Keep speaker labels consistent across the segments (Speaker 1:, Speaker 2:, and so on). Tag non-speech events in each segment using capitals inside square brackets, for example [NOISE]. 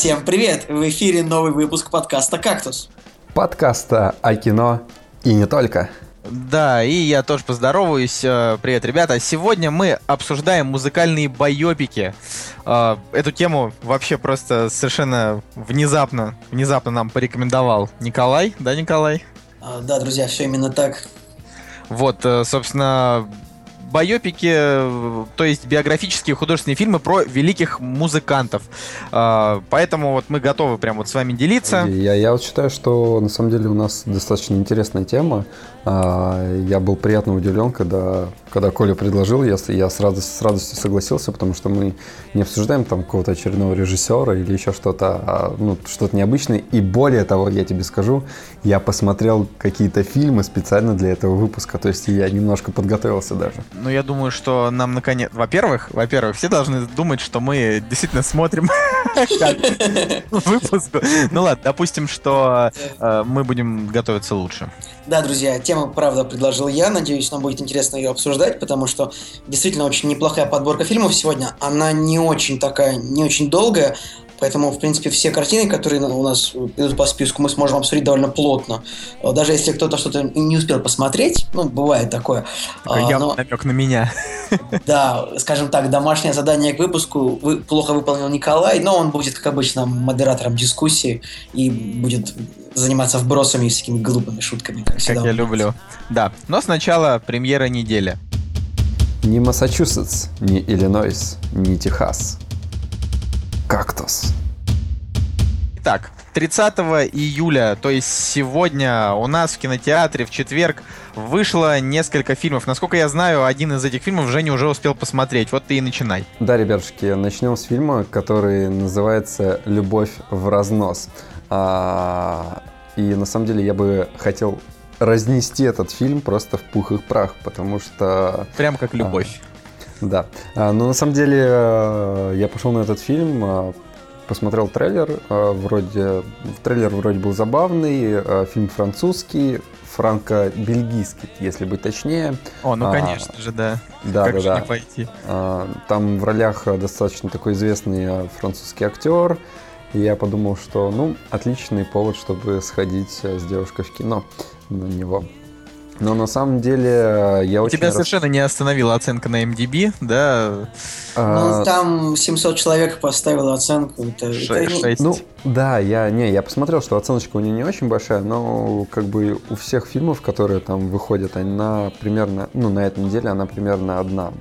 Speaker 1: Всем привет! В эфире новый выпуск подкаста «Кактус».
Speaker 2: Подкаста о кино и не только.
Speaker 3: Да, и я тоже поздороваюсь. Э, привет, ребята. Сегодня мы обсуждаем музыкальные байопики. Э, эту тему вообще просто совершенно внезапно, внезапно нам порекомендовал Николай. Да, Николай?
Speaker 1: А, да, друзья, все именно так.
Speaker 3: Вот, э, собственно, байопики, то есть биографические художественные фильмы про великих музыкантов. А, поэтому вот мы готовы прям вот с вами делиться.
Speaker 2: Я, я вот считаю, что на самом деле у нас достаточно интересная тема. А, я был приятно удивлен, когда, когда Коля предложил, я, я с, радостью, с радостью согласился, потому что мы не обсуждаем там какого-то очередного режиссера или еще что-то, а, ну, что-то необычное. И более того, я тебе скажу, я посмотрел какие-то фильмы специально для этого выпуска, то есть я немножко подготовился даже.
Speaker 3: Ну, я думаю, что нам наконец... Во-первых, во-первых, все должны думать, что мы действительно смотрим [LAUGHS] выпуск. Ну ладно, допустим, что э, мы будем готовиться лучше.
Speaker 1: Да, друзья, тему, правда, предложил я. Надеюсь, нам будет интересно ее обсуждать, потому что действительно очень неплохая подборка фильмов сегодня. Она не очень такая, не очень долгая, Поэтому, в принципе, все картины, которые у нас идут по списку, мы сможем обсудить довольно плотно. Даже если кто-то что-то не успел посмотреть, ну, бывает такое.
Speaker 3: Такой а, но... намек на меня. [LAUGHS]
Speaker 1: Да, скажем так, домашнее задание к выпуску вы, плохо выполнил Николай, но он будет, как обычно, модератором дискуссии и будет заниматься вбросами и всякими глупыми шутками.
Speaker 3: Как, как я люблю. Да, но сначала премьера недели.
Speaker 2: Ни Массачусетс, ни Иллинойс, ни Техас – кактус.
Speaker 3: Итак, 30 июля, то есть сегодня у нас в кинотеатре в четверг вышло несколько фильмов. Насколько я знаю, один из этих фильмов Женя уже успел посмотреть. Вот ты и начинай.
Speaker 2: Да, ребятушки, начнем с фильма, который называется «Любовь в разнос». А, и на самом деле я бы хотел разнести этот фильм просто в пух и прах, потому что...
Speaker 3: Прям как любовь.
Speaker 2: Да. А, но на самом деле э, я пошел на этот фильм, э, посмотрел трейлер, э, вроде трейлер вроде был забавный, фильм французский, франко-бельгийский, если быть точнее.
Speaker 3: О, ну а, конечно же, да.
Speaker 2: Да,
Speaker 3: как
Speaker 2: да,
Speaker 3: же
Speaker 2: да.
Speaker 3: Не пойти?
Speaker 2: А, там в ролях достаточно такой известный французский актер. И я подумал, что, ну, отличный повод, чтобы сходить с девушкой в кино на него. Но на самом деле э, я очень...
Speaker 3: Тебя рад... совершенно не остановила оценка на MDB, да?
Speaker 1: А... Ну, там 700 человек поставило оценку. Это, 6,
Speaker 2: это... 6. Ну, да, я, не, я посмотрел, что оценочка у нее не очень большая, но как бы у всех фильмов, которые там выходят, она примерно, ну, на этой неделе она примерно одна.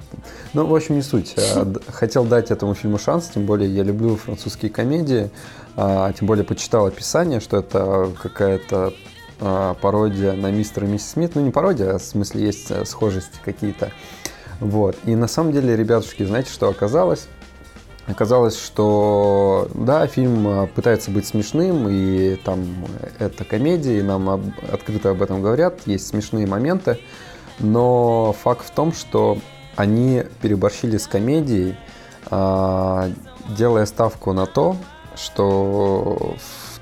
Speaker 2: Ну, в общем, не суть. [LAUGHS] Хотел дать этому фильму шанс, тем более я люблю французские комедии, а, тем более почитал описание, что это какая-то пародия на мистера и миссис Смит. Ну, не пародия, а в смысле есть э, схожести какие-то. Вот. И на самом деле, ребятушки, знаете, что оказалось? Оказалось, что да, фильм э, пытается быть смешным, и там это комедия, и нам открыто об этом говорят, есть смешные моменты, но факт в том, что они переборщили с комедией, а, делая ставку на то, что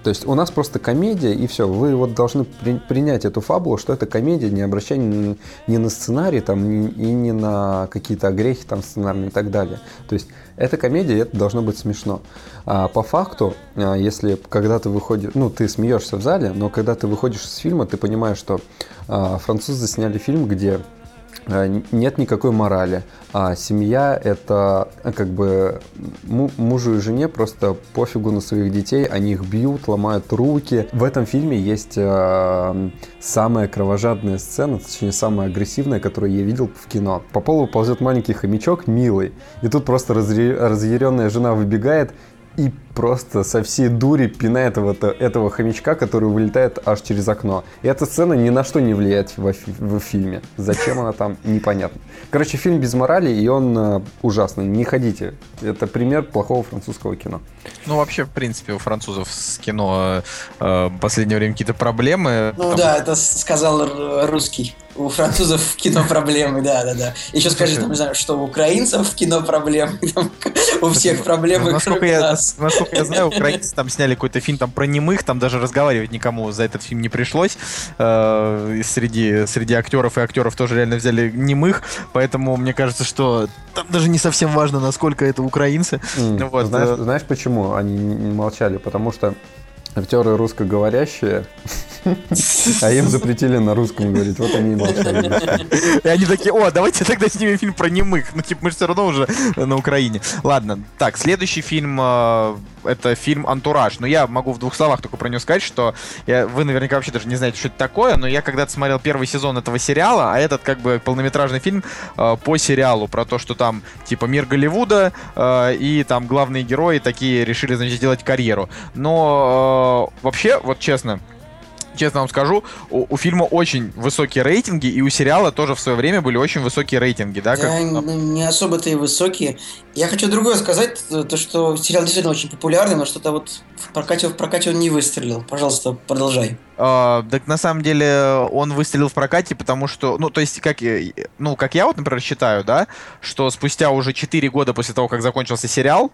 Speaker 2: то есть у нас просто комедия, и все. Вы вот должны при, принять эту фабулу, что это комедия, не обращая ни, ни на сценарий там, ни, и не на какие-то огрехи там сценарные и так далее. То есть это комедия, и это должно быть смешно. А по факту, а, если когда ты выходишь, ну, ты смеешься в зале, но когда ты выходишь из фильма, ты понимаешь, что а, французы сняли фильм, где нет никакой морали. А семья это э, как бы мужу и жене просто пофигу на своих детей, они их бьют, ломают руки. В этом фильме есть э, самая кровожадная сцена, точнее самая агрессивная, которую я видел в кино. По полу ползет маленький хомячок, милый, и тут просто разъяренная жена выбегает и просто со всей дури пинает этого, этого хомячка, который вылетает аж через окно. И эта сцена ни на что не влияет в, в фильме. Зачем она там, непонятно. Короче, фильм без морали, и он э, ужасный. Не ходите. Это пример плохого французского кино.
Speaker 3: Ну, вообще, в принципе, у французов с кино э, в последнее время какие-то проблемы.
Speaker 1: Ну потому... да, это сказал русский. У французов в кино проблемы, да, да, да. Еще скажи, там, не знаю, что у украинцев в кино проблемы. [LAUGHS] Там, У всех проблемы,
Speaker 3: насколько
Speaker 1: кроме
Speaker 3: я,
Speaker 1: нас.
Speaker 3: насколько я знаю, украинцы там сняли какой-то фильм там про немых, там даже разговаривать никому за этот фильм не пришлось. Э, среди, среди актеров и актеров тоже реально взяли немых, поэтому мне кажется, что там даже не совсем важно, насколько это украинцы.
Speaker 2: М,
Speaker 3: Вот,
Speaker 2: знаешь, знаешь, почему они не не молчали? Потому что актеры русскоговорящие, [LAUGHS] а им запретили на русском говорить. Вот они и молчали.
Speaker 3: И они такие, о, давайте тогда снимем фильм про немых. Ну, типа, мы же все равно уже на Украине. Ладно, так, следующий фильм, э, это фильм «Антураж». Но я могу в двух словах только про него сказать, что я- вы наверняка вообще даже не знаете, что это такое, но я когда-то смотрел первый сезон этого сериала, а этот как бы полнометражный фильм э, по сериалу про то, что там типа мир Голливуда, э, и там главные герои такие решили, значит, сделать карьеру. Но э, вообще, вот честно, честно вам скажу, у, у фильма очень высокие рейтинги, и у сериала тоже в свое время были очень высокие рейтинги, да? как-
Speaker 1: Да, не особо-то и высокие. Я хочу другое сказать, то, то, что сериал действительно очень популярный, но что-то вот в прокате, в прокате он не выстрелил. Пожалуйста, продолжай.
Speaker 3: А, так на самом деле он выстрелил в прокате, потому что, ну, то есть, как, я- ну, как я вот, например, считаю, да, что спустя уже 4 года после того, как закончился сериал,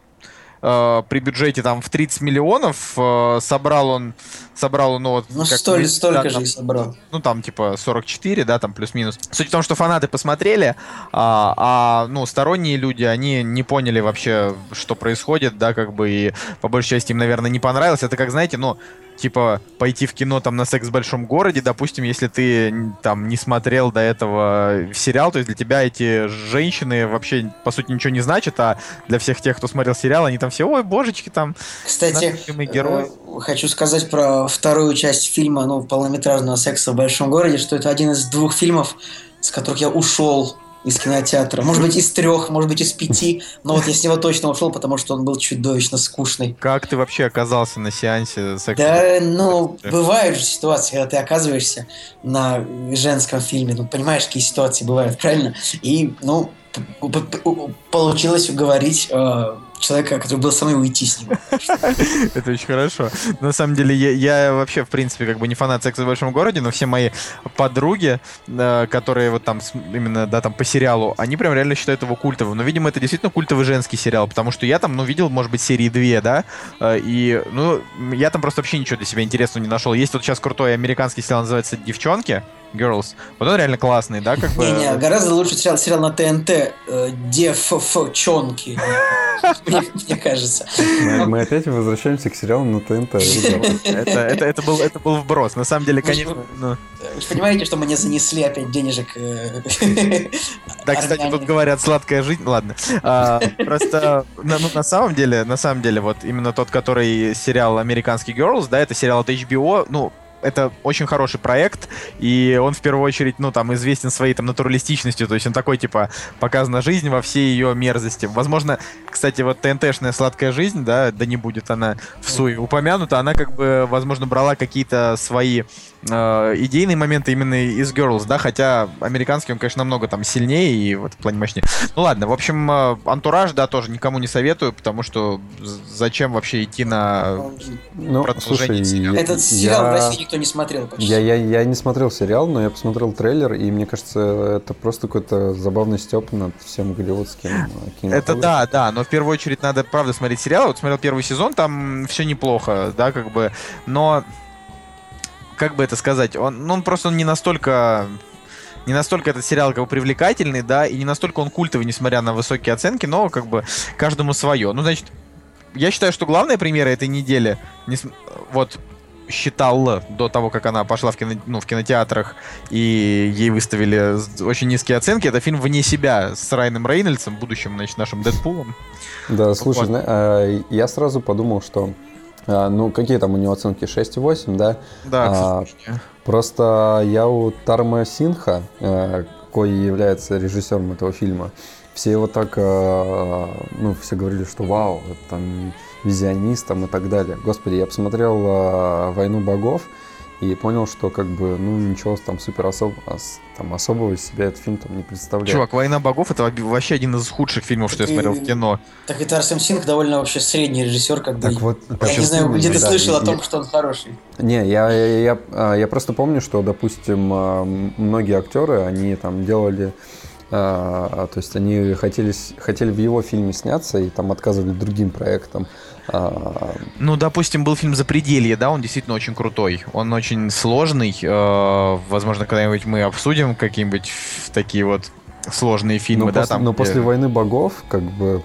Speaker 3: э, при бюджете там в 30 миллионов э, собрал он, собрал он, ну, вот,
Speaker 1: Ну,
Speaker 3: как
Speaker 1: столь, столько
Speaker 3: да,
Speaker 1: же
Speaker 3: там,
Speaker 1: и собрал.
Speaker 3: ну, там, типа, 44, да, там, плюс-минус. Суть в том, что фанаты посмотрели, а, а, ну, сторонние люди, они не поняли вообще, что происходит, да, как бы, и по большей части им, наверное, не понравилось. Это как, знаете, ну, типа, пойти в кино там на секс в большом городе, допустим, если ты там не смотрел до этого сериал, то есть для тебя эти женщины вообще, по сути, ничего не значат, а для всех тех, кто смотрел сериал, они там все, ой, божечки, там,
Speaker 1: Кстати,
Speaker 3: герой.
Speaker 1: э, хочу сказать про вторую часть фильма, ну, полнометражного секса в большом городе, что это один из двух фильмов, с которых я ушел из кинотеатра. Может быть, из трех, может быть, из пяти, но вот я с него точно ушел, потому что он был чудовищно скучный.
Speaker 3: Как ты вообще оказался на сеансе секса?
Speaker 1: Да, ну, бывают же ситуации, когда ты оказываешься на женском фильме, ну, понимаешь, какие ситуации бывают, правильно? И, ну, получилось уговорить э, человека, который был со мной, уйти с него. [LAUGHS]
Speaker 3: Это очень хорошо. На самом деле, я, вообще, в принципе, как бы не фанат секса в большом городе, но все мои подруги, э, которые вот там именно, да, там по сериалу, они прям реально считают его культовым. Но, видимо, это действительно культовый женский сериал, потому что я там, ну, видел, может быть, серии две, да, э, и, ну, я там просто вообще ничего для себя интересного не нашел. Есть вот сейчас крутой американский сериал, называется «Девчонки», Girls. Вот он реально классный, да, как бы...
Speaker 1: Не-не, гораздо лучше сериал, сериал на ТНТ э, «Девчонки», мне, кажется.
Speaker 2: Мы, мы опять возвращаемся к сериалу на ТНТ.
Speaker 3: Это, это, это, был, это был вброс. На самом деле, конечно, ну,
Speaker 1: Вы же понимаете, что мне занесли опять денежек э,
Speaker 3: Да, кстати, тут говорят сладкая жизнь. Ладно. А, просто на, ну, на самом деле, на самом деле, вот именно тот, который сериал Американский Girls, да, это сериал от HBO, ну, это очень хороший проект, и он в первую очередь, ну, там, известен своей там натуралистичностью, то есть он такой, типа, показана жизнь во всей ее мерзости. Возможно, кстати, вот ТНТшная сладкая жизнь, да, да не будет она в суе упомянута, она как бы, возможно, брала какие-то свои э, идейные моменты именно из Girls, да, хотя американский он, конечно, намного там сильнее и в этом плане мощнее. Ну ладно, в общем, э, антураж, да, тоже никому не советую, потому что зачем вообще идти на...
Speaker 2: Ну,
Speaker 3: Продолжение
Speaker 2: слушай,
Speaker 3: сериала.
Speaker 1: Этот сериал в
Speaker 2: я-
Speaker 1: России никто не смотрел почти.
Speaker 2: Я, я, я не смотрел сериал, но я посмотрел трейлер, и мне кажется, это просто какой-то забавный степ над всем голливудским э,
Speaker 3: Это
Speaker 2: кинематографом.
Speaker 3: да, да, но в первую очередь надо, правда, смотреть сериал. Вот смотрел первый сезон, там все неплохо, да, как бы, но как бы это сказать, он, ну, он просто не настолько не настолько этот сериал как бы привлекательный, да, и не настолько он культовый, несмотря на высокие оценки, но как бы каждому свое. Ну, значит, я считаю, что главная премьера этой недели, нес- вот считал до того, как она пошла в, кино, ну, в кинотеатрах и ей выставили очень низкие оценки, это фильм «Вне себя» с Райаном Рейнольдсом, будущим, значит, нашим Дэдпулом.
Speaker 2: Да, слушай,
Speaker 3: Вот.
Speaker 2: а, я сразу подумал, что а, ну, какие там у него оценки? 6,8, да?
Speaker 3: Да,
Speaker 2: А. Просто я у Тарма Синха, э, кой является режиссером этого фильма, все его так, э, ну, все говорили, что вау, там визионист там и так далее. Господи, я посмотрел э, «Войну богов» и понял, что как бы, ну, ничего там супер особ- ос- там, особого из себя этот фильм там не представляет.
Speaker 3: Чувак, «Война богов» — это вообще один из худших фильмов, что я
Speaker 1: Так и-
Speaker 3: смотрел в кино.
Speaker 1: Так это Арсен Синг довольно вообще средний режиссер, как бы.
Speaker 2: Так вот,
Speaker 1: я
Speaker 2: так
Speaker 1: не знаю, где ты
Speaker 2: да,
Speaker 1: слышал
Speaker 2: и-
Speaker 1: о том, что он хороший.
Speaker 2: Не, я, я, я, а, я просто помню, что, допустим, а, многие актеры, они там делали А, то есть они хотели, хотели в его фильме сняться и там отказывали другим проектам. А...
Speaker 3: Ну, допустим, был фильм «Запределье», да, он действительно очень крутой. Он очень сложный. Э, возможно, когда-нибудь мы обсудим какие-нибудь такие вот сложные фильмы,
Speaker 2: но
Speaker 3: да,
Speaker 2: после,
Speaker 3: там.
Speaker 2: Но
Speaker 3: где...
Speaker 2: после «Войны богов», как бы,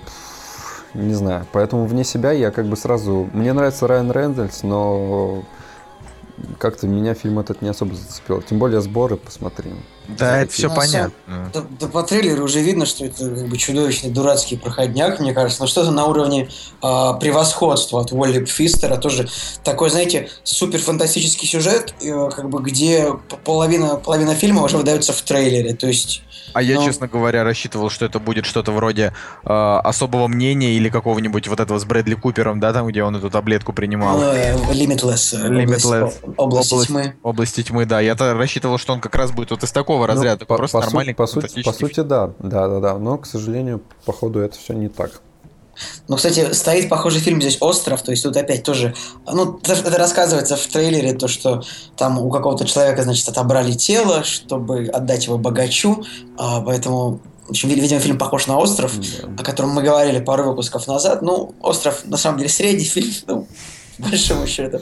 Speaker 2: не знаю. Поэтому вне себя я как бы сразу... Мне нравится Райан Рэндальс, но как-то меня фильм этот не особо зацепил. Тем более сборы посмотри.
Speaker 3: Да, это все
Speaker 1: Ну,
Speaker 3: понятно.
Speaker 1: Да, да по трейлеру уже видно, что это как бы чудовищный дурацкий проходняк, мне кажется. Но что-то на уровне а, превосходства от Уолли Фистера. Тоже такой, знаете, супер фантастический сюжет, э, как бы где половина, половина фильма уже выдается в трейлере. То есть
Speaker 3: А я,
Speaker 1: Ну.
Speaker 3: честно говоря, рассчитывал, что это будет что-то вроде э, особого мнения или какого-нибудь вот этого с Брэдли Купером, да, там, где он эту таблетку принимал.
Speaker 1: э, Limitless, э,
Speaker 3: Limitless.
Speaker 1: область, области
Speaker 3: Область-
Speaker 1: тьмы.
Speaker 3: Области тьмы, да. Я-то рассчитывал, что он как раз будет вот из такого разряда.
Speaker 2: Ну,
Speaker 3: просто
Speaker 2: по
Speaker 3: нормальный
Speaker 2: по сути, по сути, да, да, да, да. Но, к сожалению, походу, это все не так.
Speaker 1: Ну, кстати, стоит похожий фильм здесь «Остров», то есть тут опять тоже, ну, это рассказывается в трейлере, то, что там у какого-то человека, значит, отобрали тело, чтобы отдать его богачу, а, поэтому, в общем, ви- видимо, фильм похож на «Остров»,
Speaker 2: Да.
Speaker 1: о котором мы говорили пару выпусков назад. Ну, «Остров» на самом деле средний фильм, ну, [LAUGHS] большому счету.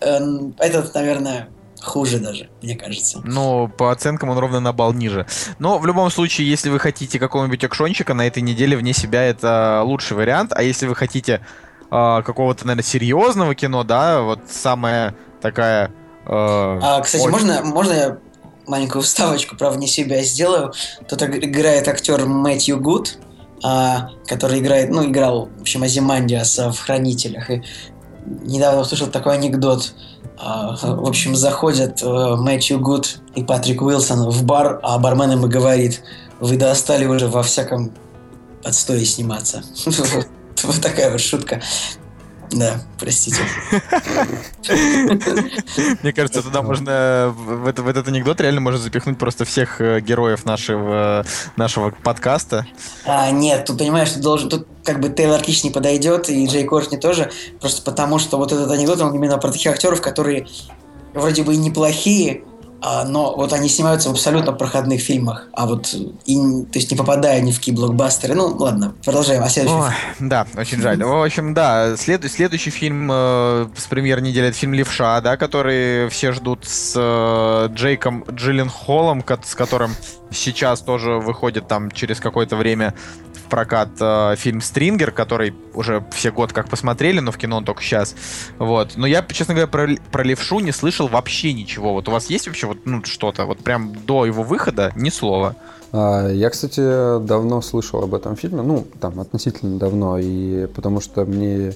Speaker 1: Эм, Этот, наверное, хуже даже, мне кажется.
Speaker 3: Ну, по оценкам он ровно на балл ниже. Но в любом случае, если вы хотите какого-нибудь экшончика на этой неделе вне себя, это лучший вариант. А если вы хотите а, какого-то, наверное, серьезного кино, да, вот самая такая... а,
Speaker 1: А, кстати,
Speaker 3: очень-
Speaker 1: можно, можно я маленькую вставочку про вне себя сделаю? Тут иг- играет актер Мэтью Гуд, а, который играет, ну, играл, в общем, Азимандиаса в «Хранителях». И недавно услышал такой анекдот. А, в общем, заходят э, Мэтью Гуд и Патрик Уилсон в бар, а бармен ему говорит, вы достали уже во всяком подстое сниматься. [LAUGHS] Вот такая вот шутка. Да, простите. [LAUGHS]
Speaker 3: Мне кажется, туда можно в, это- в этот анекдот реально можно запихнуть просто всех э, героев нашего, нашего подкаста.
Speaker 1: А, нет, тут понимаешь, ты должен, тут как бы Тейлор Кич не подойдет, и Джей Кортни тоже, просто потому что вот этот анекдот, он именно про таких актеров, которые вроде бы и неплохие, но вот они снимаются в абсолютно проходных фильмах, а вот и, то есть не попадая ни в какие блокбастеры. Ну, ладно, продолжаем. А следующий
Speaker 3: Ой, да, очень жаль. В общем, да, след- следующий фильм э, с премьер недели это фильм Левша, да, который все ждут с э, Джейком Джилленхолом, ко- с которым сейчас тоже выходит там через какое-то время в прокат э, фильм Стрингер, который уже все год как посмотрели, но в кино он только сейчас. Вот. Но я, честно говоря, про, про Левшу не слышал вообще ничего. Вот у вас есть вообще вот ну, что-то? Вот прям до его выхода ни слова.
Speaker 2: А, Я, кстати, давно слышал об этом фильме, ну, там, относительно давно, и потому что мне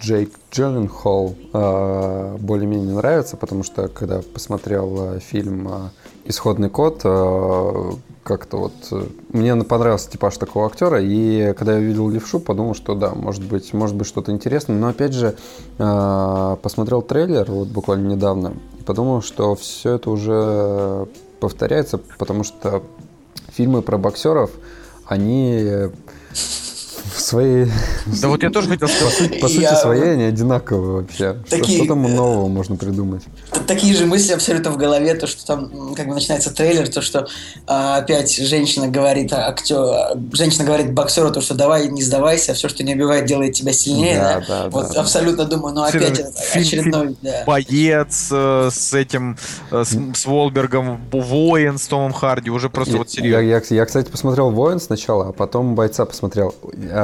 Speaker 2: Джейк Джилленхол а, более-менее нравится, потому что, когда посмотрел а, фильм а, «Исходный код», а, как-то вот э, мне понравился типаж такого актера, и когда я увидел левшу, подумал, что да, может быть, может быть что-то интересное, но опять же а, посмотрел трейлер вот буквально недавно и подумал, что все это уже повторяется, потому что фильмы про боксеров, они в своей,
Speaker 3: Да вот я тоже хотел сказать.
Speaker 2: по сути своей, они одинаковые вообще. Что- там нового можно придумать?
Speaker 1: Такие же мысли абсолютно в голове, то, что там как бы начинается трейлер, то, что а, опять женщина говорит, а, актер, женщина говорит боксеру, то, что давай, не сдавайся, все, что не убивает, делает тебя сильнее.
Speaker 2: Да,
Speaker 1: да?
Speaker 2: да,
Speaker 1: вот абсолютно думаю, ну опять очередной,
Speaker 3: боец э, с этим, э, с, Волбергом, воин с Томом Харди, уже просто вот серьезно.
Speaker 2: я, я, кстати, посмотрел «Воин» сначала, а потом «Бойца» посмотрел.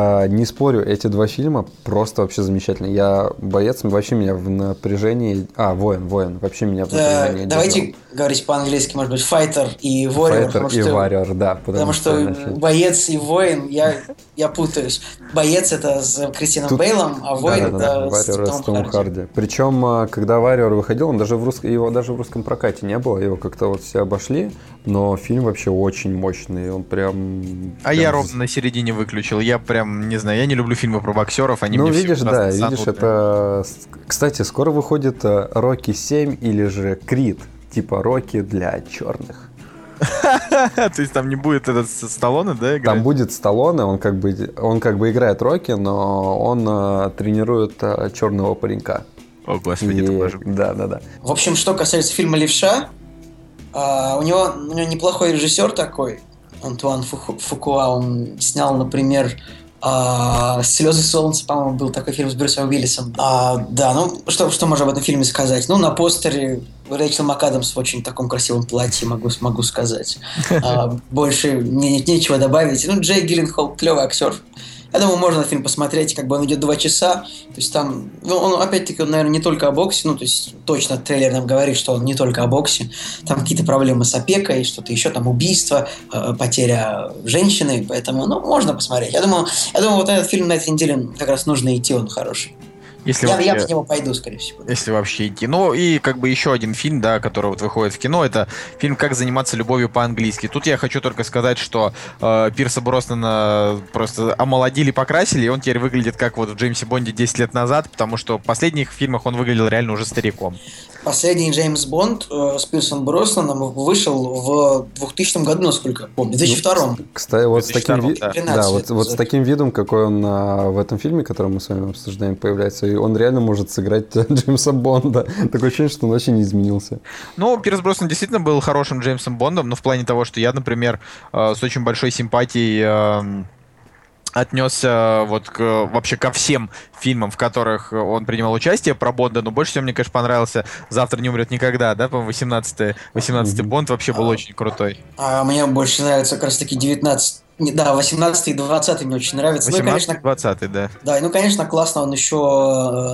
Speaker 2: А, не спорю, эти два фильма просто вообще замечательные. Я «Боец» вообще меня в напряжении... А, «Воин», «Воин» вообще меня в
Speaker 1: Да,
Speaker 2: напряжении
Speaker 1: давайте
Speaker 2: держал.
Speaker 1: говорить по-английски, может быть, файтер и warrior,
Speaker 2: «Файтер»
Speaker 1: потому
Speaker 2: и
Speaker 1: что,
Speaker 2: «Варриор», да.
Speaker 1: потому что
Speaker 2: значит,
Speaker 1: боец и воин, я, я путаюсь. Боец это с Кристином
Speaker 2: Тут-
Speaker 1: Бейлом, а воин
Speaker 2: Да-да-да,
Speaker 1: это с
Speaker 2: «Варриор» с
Speaker 1: Томом
Speaker 2: Томом
Speaker 1: Харди.
Speaker 2: Харди. Причем, а, когда «Варриор» выходил, он даже в рус... его даже в русском прокате не было, его как-то вот все обошли, но фильм вообще очень мощный, он прям...
Speaker 3: А
Speaker 2: прям
Speaker 3: я ровно на середине выключил. Я прям, не знаю, я не люблю фильмы про боксеров, они
Speaker 2: ну,
Speaker 3: мне
Speaker 2: видишь, да, видишь,
Speaker 3: занудные.
Speaker 2: это... Кстати, скоро выходит э, Рокки 7 или же Крид, типа Рокки для черных. [LAUGHS]
Speaker 3: То есть там не будет этот Сталлоне, да, играть?
Speaker 2: Там будет Сталлоне, он как бы, он как бы играет Рокки, но он э, тренирует э, черного паренька.
Speaker 3: О, господи,
Speaker 2: И-
Speaker 3: это боже.
Speaker 2: Да, да, да.
Speaker 1: В общем, что касается фильма «Левша», а, у, него, у него неплохой режиссер такой, Антуан Фуку- Фукуа, он снял, например, а, «Слезы солнца», по-моему, был такой фильм с Брюсом Уиллисом. А, да, ну, что, что можно об этом фильме сказать? Ну, на постере Рэйчел МакАдамс в очень таком красивом платье, могу, могу сказать. [LAUGHS] А, больше не, нечего добавить. Ну, Джей Гилленхол клевый актер. Я думаю, можно фильм посмотреть, как бы он идет два часа. То есть там, ну, он опять-таки, он, наверное, не только о боксе, ну, то есть точно трейлер нам говорит, что он не только о боксе. Там какие-то проблемы с опекой, что-то еще, там убийство, э, потеря женщины, поэтому, ну, можно посмотреть. Я думаю, я думаю, вот этот фильм на этой неделе как раз нужно идти, он хороший.
Speaker 3: Если
Speaker 1: я,
Speaker 3: вообще...
Speaker 1: я по нему пойду, скорее всего.
Speaker 3: Если вообще идти. Ну и как бы еще один фильм, да, который вот выходит в кино, это фильм «Как заниматься любовью по-английски». Тут я хочу только сказать, что э, Пирса Броснана просто омолодили, покрасили, и он теперь выглядит как вот в Джеймсе Бонде 10 лет назад, потому что в последних фильмах он выглядел реально уже стариком.
Speaker 1: Последний Джеймс Бонд э, с Пирсом Броснаном вышел в 2000 году, насколько я помню, в 2002.
Speaker 2: Ну, кстати, вот, с таким,
Speaker 3: да.
Speaker 2: да, вот, вот с таким видом, какой он а, в этом фильме, который мы с вами обсуждаем, появляется, и он реально может сыграть [LAUGHS] Джеймса Бонда. Такое ощущение, что он вообще не изменился.
Speaker 3: Ну, Пирс Броснан действительно был хорошим Джеймсом Бондом, но в плане того, что я, например, э, с очень большой симпатией э, отнесся вот к, вообще ко всем фильмам, в которых он принимал участие про Бонда, но больше всего мне, конечно, понравился «Завтра не умрет никогда», да, по-моему, 18-й 18 Бонд вообще был очень крутой.
Speaker 1: А мне больше нравится как раз-таки 19 да, 18 и 20 мне очень нравится.
Speaker 3: 18 ну, конечно, 20 да.
Speaker 1: Да, ну, конечно, классно, он еще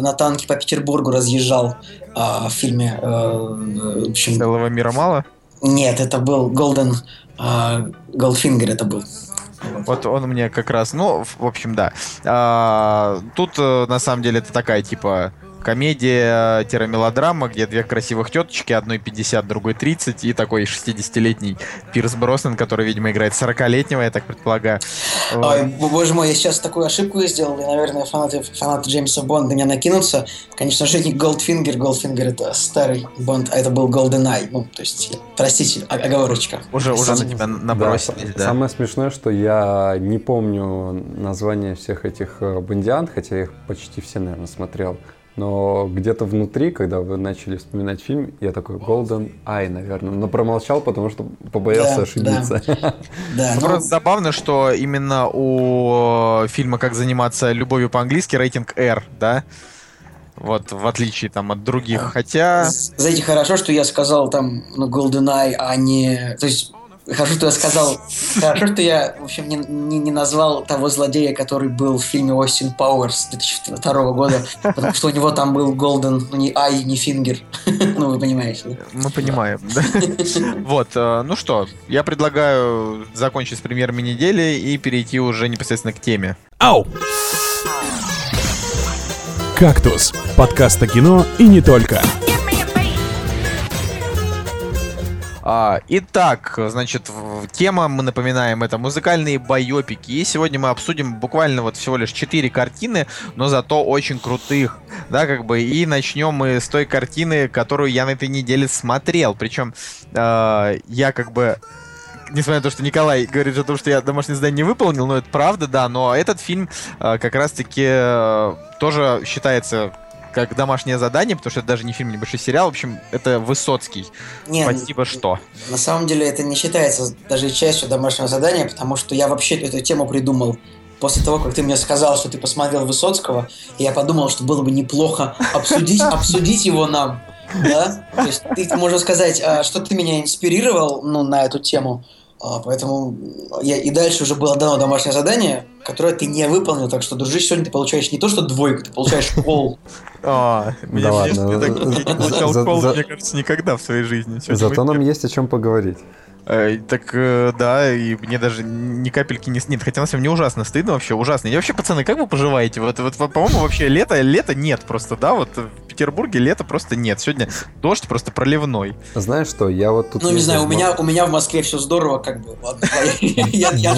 Speaker 1: на танке по Петербургу разъезжал а, в фильме. А, в общем...
Speaker 3: Целого мира мало?
Speaker 1: Нет, это был Golden... А, Goldfinger это был.
Speaker 3: Вот он мне как раз, ну, в общем, да. А, тут, э, на самом деле, это такая, типа, комедия-мелодрама, где две красивых теточки, одной 50, другой 30, и такой 60-летний Пирс Броснан, который, видимо, играет 40-летнего, я так предполагаю.
Speaker 1: Ой, боже мой, я сейчас такую ошибку сделал, и, наверное, фанаты, фанаты Джеймса Бонда меня накинутся. Конечно же, не Голдфингер, Голдфингер это старый Бонд, а это был Golden Eye. Ну, то есть, простите, оговорочка.
Speaker 3: Уже, уже на тебя набросились, да,
Speaker 2: да. Самое смешное, что я не помню название всех этих э, бондиан, хотя я их почти все, наверное, смотрел. Но где-то внутри, когда вы начали вспоминать фильм, я такой Golden Eye, наверное. Но промолчал, потому что побоялся
Speaker 1: Да,
Speaker 2: ошибиться. [LAUGHS]
Speaker 1: Да,
Speaker 3: Ну,
Speaker 1: ну,
Speaker 3: Просто забавно, что именно у фильма «Как заниматься любовью по-английски» рейтинг R, да? Вот, в отличие там от других. Хотя...
Speaker 1: знаете, хорошо, что я сказал там, ну, Golden Eye, а не... То есть, хорошо, что я сказал... Хорошо, что я, в общем, не, не, не назвал того злодея, который был в фильме Остин Пауэрс 2002 года, потому что у него там был Golden, ну, не Ай, не Фингер. [LAUGHS] Ну, вы понимаете?
Speaker 3: Мы понимаем, да? Вот, э, ну что, я предлагаю закончить с премьерами недели и перейти уже непосредственно к теме.
Speaker 4: Ау! «Кактус» — подкаст о кино и не только.
Speaker 3: А, итак, значит, тема, мы напоминаем, это музыкальные байопики. И сегодня мы обсудим буквально вот всего лишь 4 картины, но зато очень крутых. Да, как бы. И начнем мы с той картины, которую я на этой неделе смотрел. Причем э, я как бы несмотря на то, что Николай говорит о том, что я домашнее задание не выполнил, но это правда, да, но этот фильм э, как раз-таки э, тоже считается как домашнее задание, потому что это даже не фильм, небольшой сериал. В общем, это Высоцкий.
Speaker 1: Не,
Speaker 3: Спасибо, что.
Speaker 1: На самом деле это не считается даже частью домашнего задания, потому что я вообще эту тему придумал после того, как ты мне сказал, что ты посмотрел Высоцкого, и я подумал, что было бы неплохо обсудить, обсудить его нам. Да? То есть ты, можно сказать, а, что ты меня инспирировал ну, на эту тему. А, Поэтому я, и дальше уже было дано домашнее задание, которое ты не выполнил. Так что, дружище, сегодня ты получаешь не то, что двойку, ты получаешь [LAUGHS] пол.
Speaker 3: А, мне,
Speaker 2: Да
Speaker 3: мне,
Speaker 2: ладно.
Speaker 3: я так не получал
Speaker 2: За-
Speaker 3: кол, мне кажется, никогда в своей жизни.
Speaker 2: Зато нам есть о чем поговорить.
Speaker 3: Э, Так, э, да, и мне даже ни капельки не... с- Нет, хотя на самом деле мне ужасно стыдно вообще, ужасно. И вообще, пацаны, как вы поживаете? Вот, вот, по-моему, вообще лето, лето нет просто, да? Вот в Петербурге лето просто нет. Сегодня дождь просто проливной.
Speaker 2: Знаешь что, я вот тут...
Speaker 1: Ну, не знаю, у меня, у меня в Москве все здорово, как бы.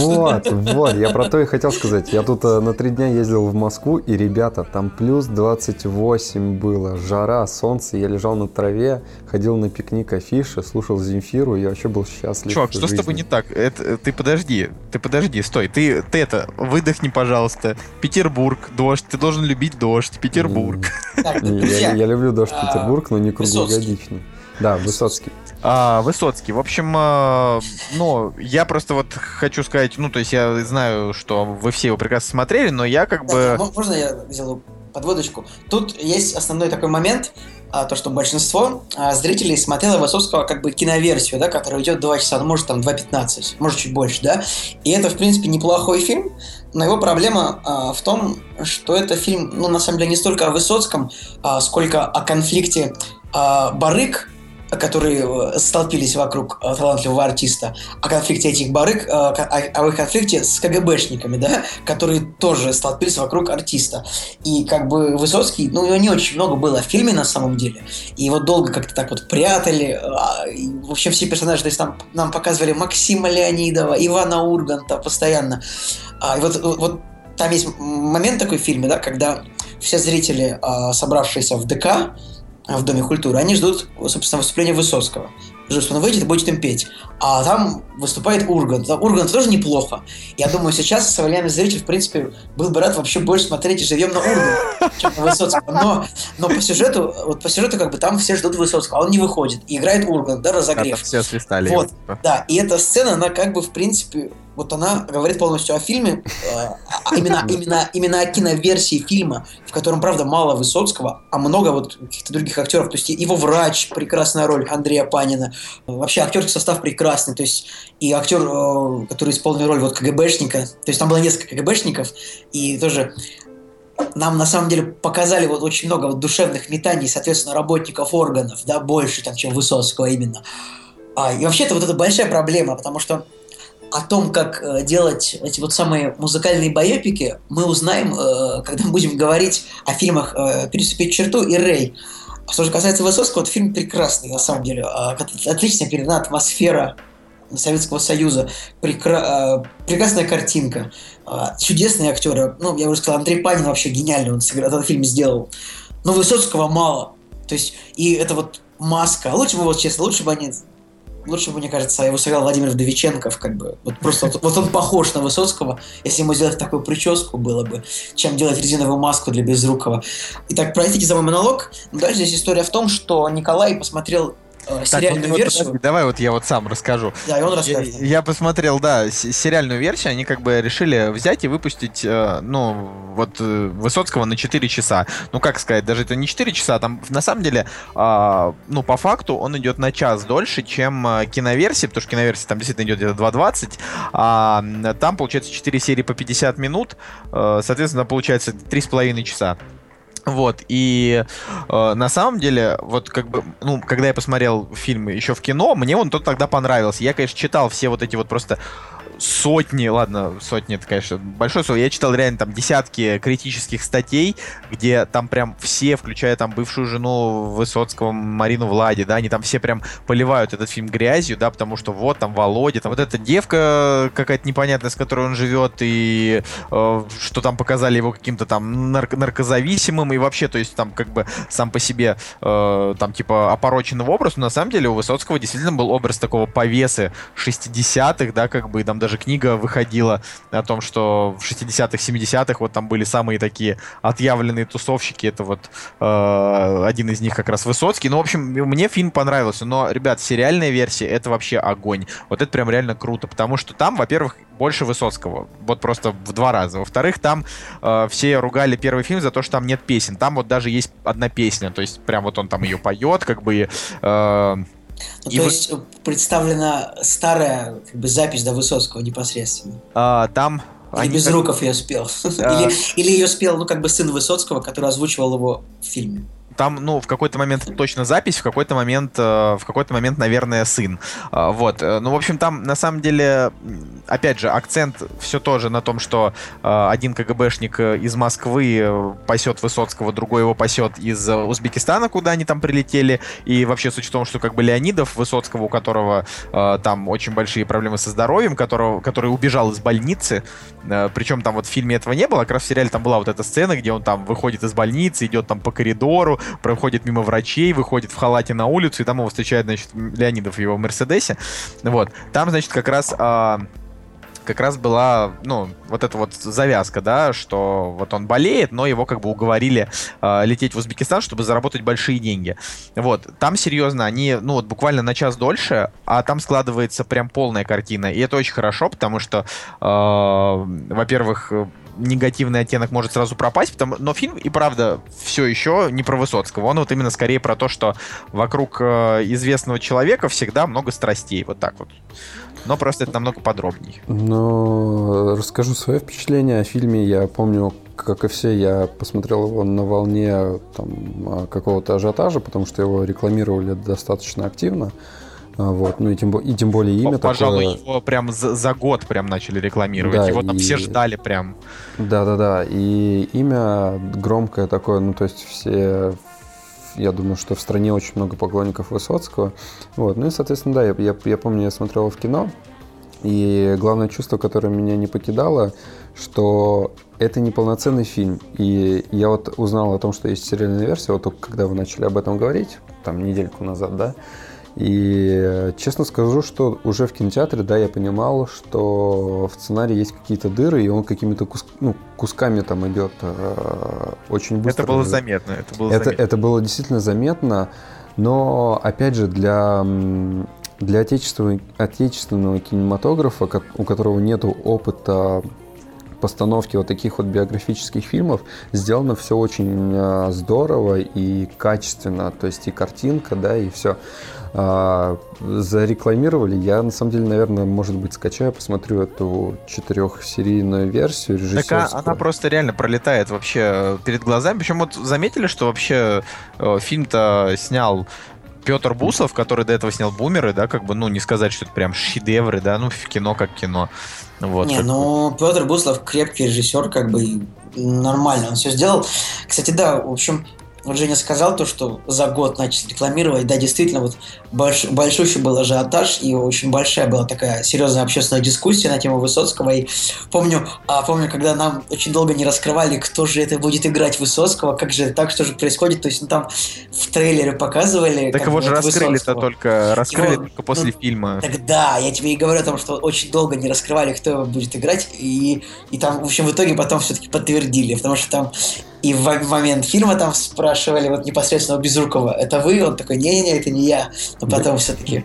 Speaker 2: Вот, вот, я про то и хотел сказать. Я тут э, на три дня ездил в Москву, и, ребята, там плюс 28 было, жара, солнце, я лежал на траве, ходил на пикник афиши, слушал Земфиру, я вообще был счастлив.
Speaker 3: Чувак,
Speaker 2: в
Speaker 3: что с тобой не так? Это, э, ты подожди, ты подожди, стой. Ты, ты это, выдохни, пожалуйста. Петербург, дождь, ты должен любить дождь, Петербург. [LAUGHS]
Speaker 2: Я, люблю дождь
Speaker 1: а,
Speaker 2: Петербург, но не круглогодичный. Да, Высоцкий.
Speaker 3: А, Высоцкий. В общем, а, ну, я просто вот хочу сказать, ну, то есть я знаю, что вы все его прекрасно смотрели, но я как бы...
Speaker 1: Можно я сделаю подводочку? Тут есть основной такой момент, а, то, что большинство а, зрителей смотрело Высоцкого как бы киноверсию, да, которая идет 2 часа, ну, может, там 2.15, может, чуть больше, да. И это, в принципе, неплохой фильм, но его проблема а, в том, что это фильм, ну, на самом деле, не столько о Высоцком, а, сколько о конфликте а, Барык которые э, столпились вокруг э, талантливого артиста, о конфликте этих барыг, э, о, их конфликте с КГБшниками, да, которые тоже столпились вокруг артиста. И как бы Высоцкий, ну, его не очень много было в фильме на самом деле, и его долго как-то так вот прятали. А, и вообще все персонажи, то есть там нам показывали Максима Леонидова, Ивана Урганта постоянно. А, и вот, вот там есть момент такой в фильме, да, когда все зрители, собравшиеся в ДК, в Доме культуры, они ждут, собственно, выступления Высоцкого. Ждут, что он выйдет и будет им петь. А там выступает Ургант. Ургант тоже неплохо. Я думаю, сейчас современный зритель, в принципе, был бы рад вообще больше смотреть и живем на Ургант, чем на Высоцкого. Но, но по сюжету, вот по сюжету, как бы там все ждут Высоцкого, а он не выходит. И играет Ургант, да, разогрев.
Speaker 3: все свистали.
Speaker 1: Вот, да. И эта сцена, она как бы, в принципе, вот она говорит полностью о фильме, э, именно, именно, именно о киноверсии фильма, в котором, правда, мало Высоцкого, а много вот каких-то других актеров. То есть его врач, прекрасная роль Андрея Панина. Вообще актерский состав прекрасный. То есть и актер, э, который исполнил роль вот КГБшника, то есть там было несколько КГБшников, и тоже нам на самом деле показали вот очень много вот душевных метаний, соответственно, работников органов, да, больше там, чем Высоцкого именно. А, и вообще-то вот это большая проблема, потому что о том, как э, делать эти вот самые музыкальные байопики, мы узнаем, э, когда будем говорить о фильмах э, «Переступить черту» и «Рэй». Что же касается Высоцкого, вот фильм прекрасный, на самом деле. Э, отлично передана атмосфера Советского Союза. Прекра... Прекрасная картинка. Э, чудесные актеры. Ну, я уже сказал, Андрей Панин вообще гениальный, он этот фильм сделал. Но Высоцкого мало. То есть, и это вот маска. Лучше бы, вот честно, лучше бы они лучше бы, мне кажется, его сыграл Владимир Вдовиченков, как бы. Вот просто вот, он похож на Высоцкого, если ему сделать такую прическу было бы, чем делать резиновую маску для Безрукова. Итак, простите за мой монолог. Дальше здесь история в том, что Николай посмотрел сериальную так, версию. Подожди,
Speaker 3: давай вот я вот сам расскажу.
Speaker 1: Да, и он расскажет.
Speaker 3: Я, я посмотрел, да, сериальную версию, они как бы решили взять и выпустить, э, ну, вот э, Высоцкого на 4 часа. Ну, как сказать, даже это не 4 часа, там на самом деле, э, ну, по факту он идет на час дольше, чем э, киноверсия, потому что киноверсия там действительно идет где-то 2.20, а там, получается, 4 серии по 50 минут, э, соответственно, получается 3,5 часа. Вот, и э, на самом деле, вот как бы, ну, когда я посмотрел фильм еще в кино, мне он тот тогда понравился. Я, конечно, читал все вот эти вот просто сотни, ладно, сотни это, конечно, большое слово, я читал реально там десятки критических статей, где там прям все, включая там бывшую жену Высоцкого, Марину Влади, да, они там все прям поливают этот фильм грязью, да, потому что вот там Володя, там вот эта девка какая-то непонятная, с которой он живет, и э, что там показали его каким-то там нарк- наркозависимым, и вообще, то есть там как бы сам по себе э, там типа опороченного образ, но на самом деле у Высоцкого действительно был образ такого повесы 60-х, да, как бы, и там даже книга выходила о том, что в 60-х, 70-х вот там были самые такие отъявленные тусовщики. Это вот э, один из них как раз Высоцкий. Ну, в общем, мне фильм понравился. Но, ребят, сериальная версия это вообще огонь. Вот это прям реально круто, потому что там, во-первых, больше Высоцкого. Вот просто в два раза. Во-вторых, там э, все ругали первый фильм за то, что там нет песен. Там вот даже есть одна песня. То есть прям вот он там ее поет, как бы... Э,
Speaker 1: ну, то вы... есть э, представлена старая как бы, запись до Высоцкого непосредственно.
Speaker 3: А, там
Speaker 1: или Они Безруков ее спел. [LAUGHS] А... или, или ее спел, ну, как бы сын Высоцкого, который озвучивал его в фильме
Speaker 3: там, ну, в какой-то момент точно запись, в какой-то момент, э, в какой-то момент, наверное, сын. Э, вот. Э, ну, в общем, там, на самом деле, опять же, акцент все тоже на том, что один КГБшник из Москвы пасет Высоцкого, другой его пасет из Узбекистана, куда они там прилетели. И вообще суть в том, что как бы Леонидов Высоцкого, у которого там очень большие проблемы со здоровьем, которого, который убежал из больницы, причем там вот в фильме этого не было, как раз в сериале там была вот эта сцена, где он там выходит из больницы, идет там по коридору, проходит мимо врачей, выходит в халате на улицу, и там его встречает, значит, Леонидов его Мерседесе. Вот. Там, значит, как раз... А, как раз была, ну, вот эта вот завязка, да, что вот он болеет, но его как бы уговорили э, лететь в Узбекистан, чтобы заработать большие деньги. Вот, там серьезно, они, ну, вот буквально на час дольше, а там складывается прям полная картина, и это очень хорошо, потому что, э, во-первых, негативный оттенок может сразу пропасть, потому... но фильм и правда все еще не про Высоцкого. Он вот именно скорее про то, что вокруг э, известного человека всегда много страстей. Вот так вот. Но просто это намного подробнее.
Speaker 2: Ну, расскажу свое впечатление о фильме. Я помню, как и все, я посмотрел его на волне там, какого-то ажиотажа, потому что его рекламировали достаточно активно. А, вот, ну и тем, и тем более имя
Speaker 3: Пожалуй, такое... его прям за, за год прям начали рекламировать. Да, его там и... все ждали прям.
Speaker 2: Да-да-да. И имя громкое такое, ну то есть все... Я думаю, что в стране очень много поклонников Высоцкого. Вот. Ну и, соответственно, да, я, я, я помню, я смотрел его в кино, и главное чувство, которое меня не покидало, что это не полноценный фильм. И я вот узнал о том, что есть сериальная версия, вот только когда вы начали об этом говорить, там недельку назад, да, и честно скажу, что уже в кинотеатре, да, я понимал, что в сценарии есть какие-то дыры, и он какими-то кус, ну, кусками там идет э, очень быстро.
Speaker 3: Это было заметно. Это было,
Speaker 2: это,
Speaker 3: заметно.
Speaker 2: это было действительно заметно, но опять же для для отечественного, отечественного кинематографа, у которого нет опыта постановки вот таких вот биографических фильмов сделано все очень э, здорово и качественно, то есть и картинка, да, и все а, зарекламировали. Я, на самом деле, наверное, может быть, скачаю, посмотрю эту четырехсерийную версию режиссерскую.
Speaker 3: Так она просто реально пролетает вообще перед глазами. Причем вот заметили, что вообще э, фильм-то снял Петр Бусов, который до этого снял «Бумеры», да, как бы, ну, не сказать, что это прям шедевры, да, ну, в кино как кино. Вот,
Speaker 1: не, ну, Петр Буслов крепкий режиссер, как бы, нормально он все сделал. Кстати, да, в общем, вот Женя сказал то, что за год начали рекламировать. Да, действительно, вот больш, большущий был ажиотаж, и очень большая была такая серьезная общественная дискуссия на тему Высоцкого. И помню, а, помню, когда нам очень долго не раскрывали, кто же это будет играть Высоцкого, как же так, что же происходит. То есть, ну, там в трейлере показывали.
Speaker 3: Так его же раскрыли-то только, раскрыли его, только после ну, фильма.
Speaker 1: Так да, я тебе и говорю о том, что очень долго не раскрывали, кто его будет играть, и, и там, в общем, в итоге потом все-таки подтвердили, потому что там и в момент фильма там спрашивали вот непосредственно у Безрукова, это вы? Он такой, не-не-не, это не я. Но потом да. все-таки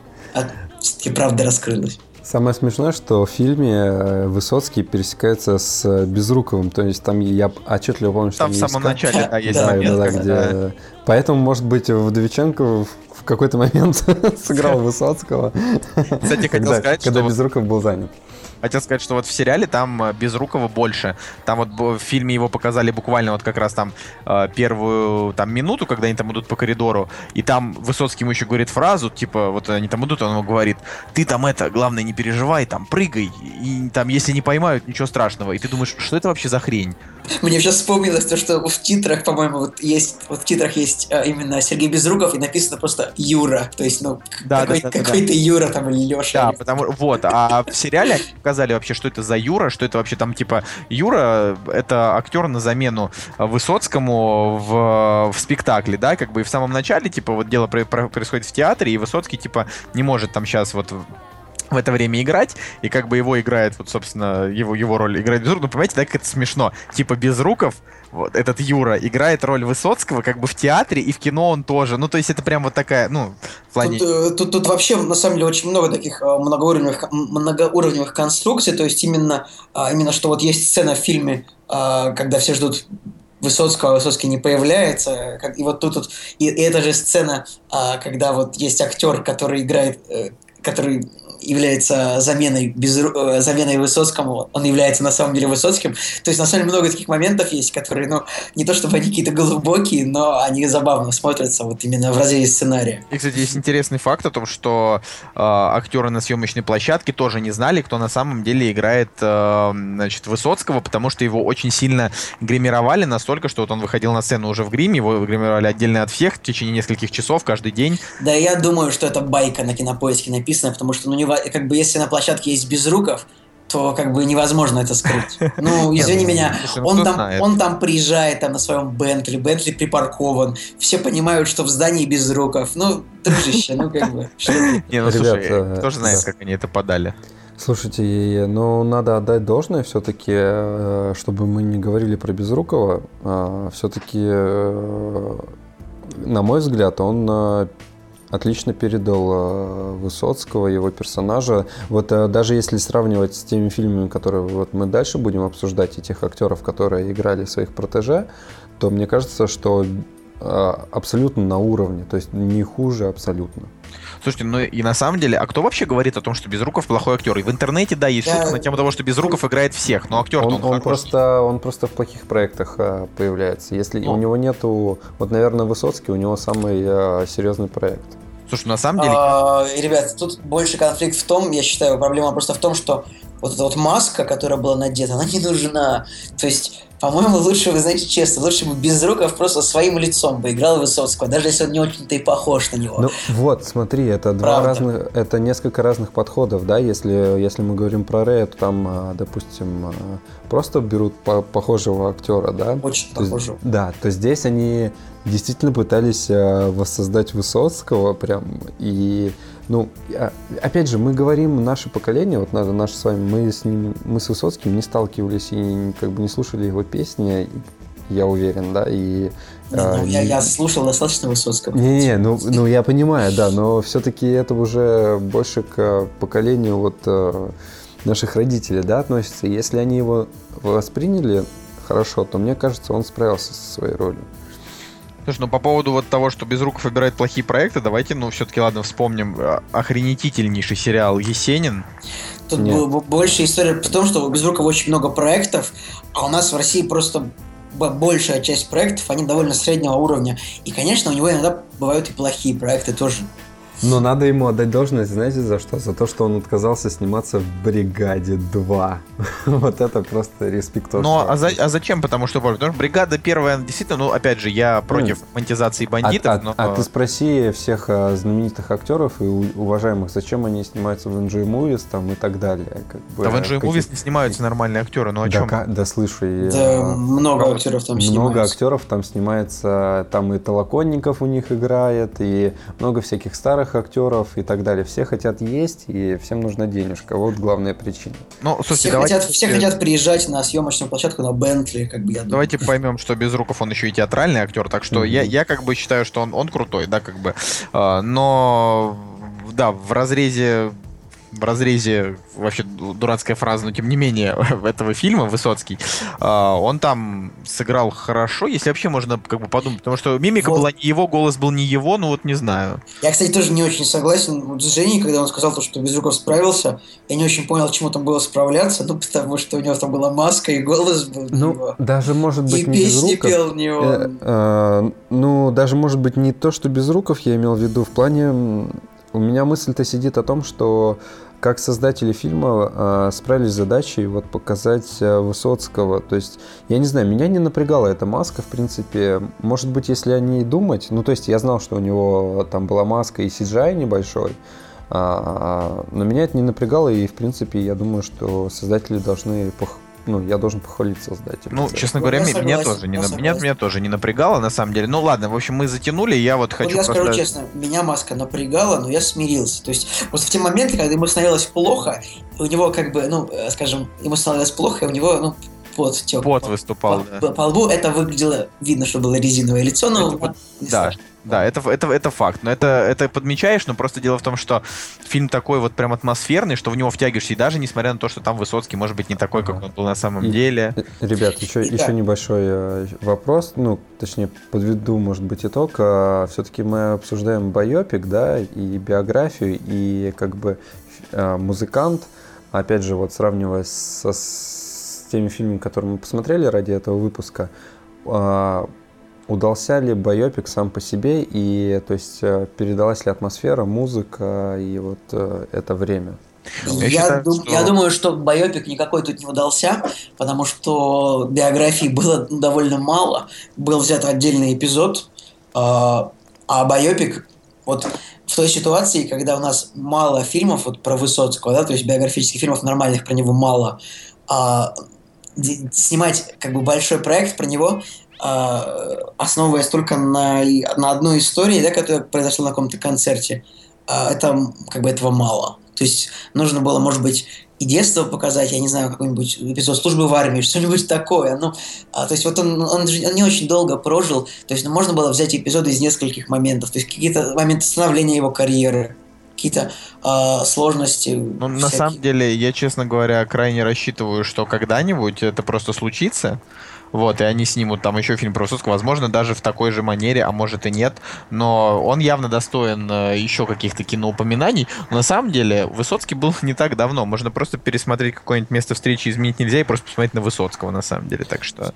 Speaker 1: все-таки правда раскрылась.
Speaker 2: Самое смешное, что в фильме э, Высоцкий пересекается с Безруковым, то есть там я отчетливо помню, что
Speaker 3: там в самом начале да, есть
Speaker 2: да, момент, да, где... да. Поэтому, может быть, Вдовиченко в какой-то момент [LAUGHS] сыграл Высоцкого,
Speaker 3: Кстати, хотел сказать,
Speaker 2: когда Безруков был занят.
Speaker 3: Хотел сказать, что вот в сериале там э, Безрукова больше. Там вот в фильме его показали буквально вот как раз там э, первую там минуту, когда они там идут по коридору, и там Высоцкий ему еще говорит фразу, типа, вот они там идут, он ему говорит, ты там это, главное не переживай, там прыгай, и там если не поймают, ничего страшного. И ты думаешь, что это вообще за хрень?
Speaker 1: Мне сейчас вспомнилось то, что в титрах, по-моему, вот есть, вот в титрах есть а, именно Сергей Безруков и написано просто Юра. То есть, ну, да, какой, да, да, какой-то да. Юра там или Леша.
Speaker 3: Да, или... потому вот, а в сериале показали вообще, что это за Юра, что это вообще там типа Юра, это актер на замену Высоцкому в, в спектакле, да, как бы и в самом начале, типа, вот дело происходит в театре, и Высоцкий, типа, не может там сейчас вот в это время играть, и как бы его играет, вот, собственно, его, его роль играет Безруков. Ну, понимаете, так это смешно. Типа Безруков, вот этот Юра, играет роль Высоцкого как бы в театре и в кино он тоже. Ну, то есть это прям вот такая, ну, в плане...
Speaker 1: Тут, э, тут, тут вообще, на самом деле, очень много таких э, многоуровневых, многоуровневых конструкций, то есть именно, а, именно что вот есть сцена в фильме, а, когда все ждут Высоцкого, а Высоцкий не появляется. И вот тут, тут и, и эта же сцена, а, когда вот есть актер, который играет, э, который является заменой, без, э, заменой Высоцкому, он является на самом деле Высоцким. То есть, на самом деле, много таких моментов есть, которые, ну, не то чтобы они какие-то глубокие, но они забавно смотрятся вот именно в разрезе сценария.
Speaker 3: И, кстати, есть интересный факт о том, что э, актеры на съемочной площадке тоже не знали, кто на самом деле играет э, значит, Высоцкого, потому что его очень сильно гримировали настолько, что вот он выходил на сцену уже в гриме, его гримировали отдельно от всех в течение нескольких часов каждый день.
Speaker 1: Да, я думаю, что это байка на кинопоиске написана, потому что, ну, не как бы если на площадке есть Безруков, то как бы невозможно это скрыть. [LAUGHS] Ну, извини меня, он там, он там приезжает там на своем Бентли, Бентли припаркован, все понимают, что в здании без руков. Ну, дружище, ну как бы. [LAUGHS]
Speaker 3: Не, ну слушай, кто же знает, как они это подали.
Speaker 2: Слушайте, ну надо отдать должное все-таки, э, чтобы мы не говорили про Безрукова. А, все-таки, э, на мой взгляд, он э, отлично передал Высоцкого, его персонажа. Вот даже если сравнивать с теми фильмами, которые вот мы дальше будем обсуждать, и тех актеров, которые играли своих протеже, то мне кажется, что абсолютно на уровне, то есть не хуже абсолютно.
Speaker 3: Слушайте, ну и на самом деле, а кто вообще говорит о том, что Безруков плохой актер? И в интернете, да, есть шутка на тему того, что Безруков играет всех, но актер
Speaker 2: он, он, он просто Он просто в плохих проектах а, появляется. Если ну. у него нету... Вот, наверное, Высоцкий, у него самый а, серьезный проект.
Speaker 3: Слушай, на самом деле...
Speaker 1: А, ребят, тут больше конфликт в том, я считаю, проблема просто в том, что вот эта вот маска, которая была надета, она не нужна. То есть по-моему, лучше, вы знаете, честно, лучше бы Безруков просто своим лицом бы играл Высоцкого, даже если он не очень-то и похож на него.
Speaker 2: Ну вот, смотри, это два разных, это несколько разных подходов, да, если, если мы говорим про Рэя, то там, а, допустим, а, просто берут по похожего актера, да?
Speaker 1: Очень то похожего.
Speaker 2: Есть, да, то здесь они действительно пытались а, воссоздать Высоцкого прям, и ну, опять же, мы говорим, наше поколение, вот наше с вами, мы с ним, мы с Высоцким не сталкивались и как бы не слушали его песни, я уверен, да, и...
Speaker 1: Не, ну, я, я слушал достаточно Высоцкого.
Speaker 2: Не-не, ну, ну я понимаю, да, но все-таки это уже больше к поколению вот э, наших родителей, да, относится. Если они его восприняли хорошо, то мне кажется, он справился со своей ролью.
Speaker 3: Слушай, ну по поводу вот того, что Безруков выбирает плохие проекты, давайте, ну, все-таки, ладно, вспомним э, охренетительнейший сериал «Есенин».
Speaker 1: Тут Нет. больше история в том, что у Безрукова очень много проектов, а у нас в России просто большая часть проектов, они довольно среднего уровня. И, конечно, у него иногда бывают и плохие проекты тоже.
Speaker 2: Но надо ему отдать должность, знаете, за что? За то, что он отказался сниматься в «Бригаде 2». [LAUGHS] вот это просто респект.
Speaker 3: Ну, а, за, а зачем? Потому что, потому что «Бригада» первая, действительно, ну, опять же, я против mm. монетизации бандитов,
Speaker 2: а, а,
Speaker 3: но...
Speaker 2: А ты спроси всех а, знаменитых актеров и уважаемых, зачем они снимаются в NG Movies там и так далее. Как
Speaker 3: бы, да в NG Movies не снимаются нормальные актеры, ну о чем?
Speaker 2: Да, да слушай.
Speaker 1: Да, а, много актеров там
Speaker 2: снимается. Много актеров там снимается, там и Толоконников у них играет, и много всяких старых старых актеров и так далее. Все хотят есть, и всем нужна денежка. Вот главная причина.
Speaker 1: Ну, слушайте, все, давайте... хотят, все хотят приезжать на съемочную площадку на Бентли, как бы я
Speaker 3: думаю. Давайте поймем, что Безруков, он еще и театральный актер, так что mm-hmm. я, я как бы считаю, что он, он крутой, да, как бы. А, но да, в разрезе в разрезе вообще дурацкая фраза, но тем не менее [LAUGHS] этого фильма Высоцкий, а, он там сыграл хорошо, если вообще можно как бы подумать, потому что мимика вот. была не его, голос был не его, ну вот не знаю.
Speaker 1: Я, кстати, тоже не очень согласен с Женей, когда он сказал, то, что Безруков справился, я не очень понял, чему там было справляться, ну потому что у него там была маска и голос был
Speaker 2: Ну,
Speaker 1: него.
Speaker 2: даже может быть
Speaker 1: и не песни Безруков. пел не он. Э,
Speaker 2: э, ну, даже может быть не то, что Безруков я имел в виду, в плане у меня мысль-то сидит о том, что как создатели фильма э, справились с задачей вот показать э, Высоцкого. То есть, я не знаю, меня не напрягала эта маска, в принципе. Может быть, если о ней думать, ну, то есть, я знал, что у него там была маска и CGI небольшой, а, но меня это не напрягало, и, в принципе, я думаю, что создатели должны ну, я должен похвалить создателя.
Speaker 3: Ну, честно говоря, я меня, согласен, тоже не, на... меня, меня тоже не напрягало, на самом деле. Ну, ладно, в общем, мы затянули, я вот хочу...
Speaker 1: Вот я просто... скажу честно, меня маска напрягала, но я смирился. То есть, просто в те моменты, когда ему становилось плохо, у него как бы, ну, э, скажем, ему становилось плохо, и у него, ну, пот тек.
Speaker 3: Пот выступал,
Speaker 1: по, да. По, лбу это выглядело, видно, что было резиновое лицо, но... Это, вот,
Speaker 3: да, да, это, это, это факт. Но это, это подмечаешь, но просто дело в том, что фильм такой вот прям атмосферный, что в него втягиваешься, и даже несмотря на то, что там Высоцкий может быть не такой, как он был на самом и, деле.
Speaker 2: Ребят, еще, еще да. небольшой э, вопрос, ну, точнее, подведу, может быть, итог. А, Все-таки мы обсуждаем байопик, да, и биографию, и как бы э, музыкант, опять же, вот сравнивая со, с теми фильмами, которые мы посмотрели ради этого выпуска, удался ли байопик сам по себе, и то есть э, передалась ли атмосфера, музыка и вот э, это время?
Speaker 1: Я, я, считаю, дум, что... я думаю, что байопик никакой тут не удался, потому что биографии было довольно мало. Был взят отдельный эпизод, а, а байопик вот в той ситуации, когда у нас мало фильмов вот про Высоцкого, да, то есть биографических фильмов нормальных про него мало, а, снимать как бы большой проект про него основываясь только на, на одной истории, да, которая произошла на каком-то концерте, а, это как бы этого мало. То есть нужно было, может быть, и детство показать, я не знаю, какой-нибудь эпизод службы в армии, [LAUGHS] что-нибудь такое. Ну, а, то есть вот он, он, он не очень долго прожил, то есть ну, можно было взять эпизоды из нескольких моментов, то есть какие-то моменты становления его карьеры, какие-то э, сложности.
Speaker 3: Ну, на самом деле, я, честно говоря, крайне рассчитываю, что когда-нибудь это просто случится. Вот, и они снимут там еще фильм про Высоцкого, возможно, даже в такой же манере, а может и нет. Но он явно достоин э, еще каких-то киноупоминаний. Но на самом деле Высоцкий был [LAUGHS] не так давно. Можно просто пересмотреть какое-нибудь место встречи, изменить нельзя, и просто посмотреть на Высоцкого, на самом деле. Так что...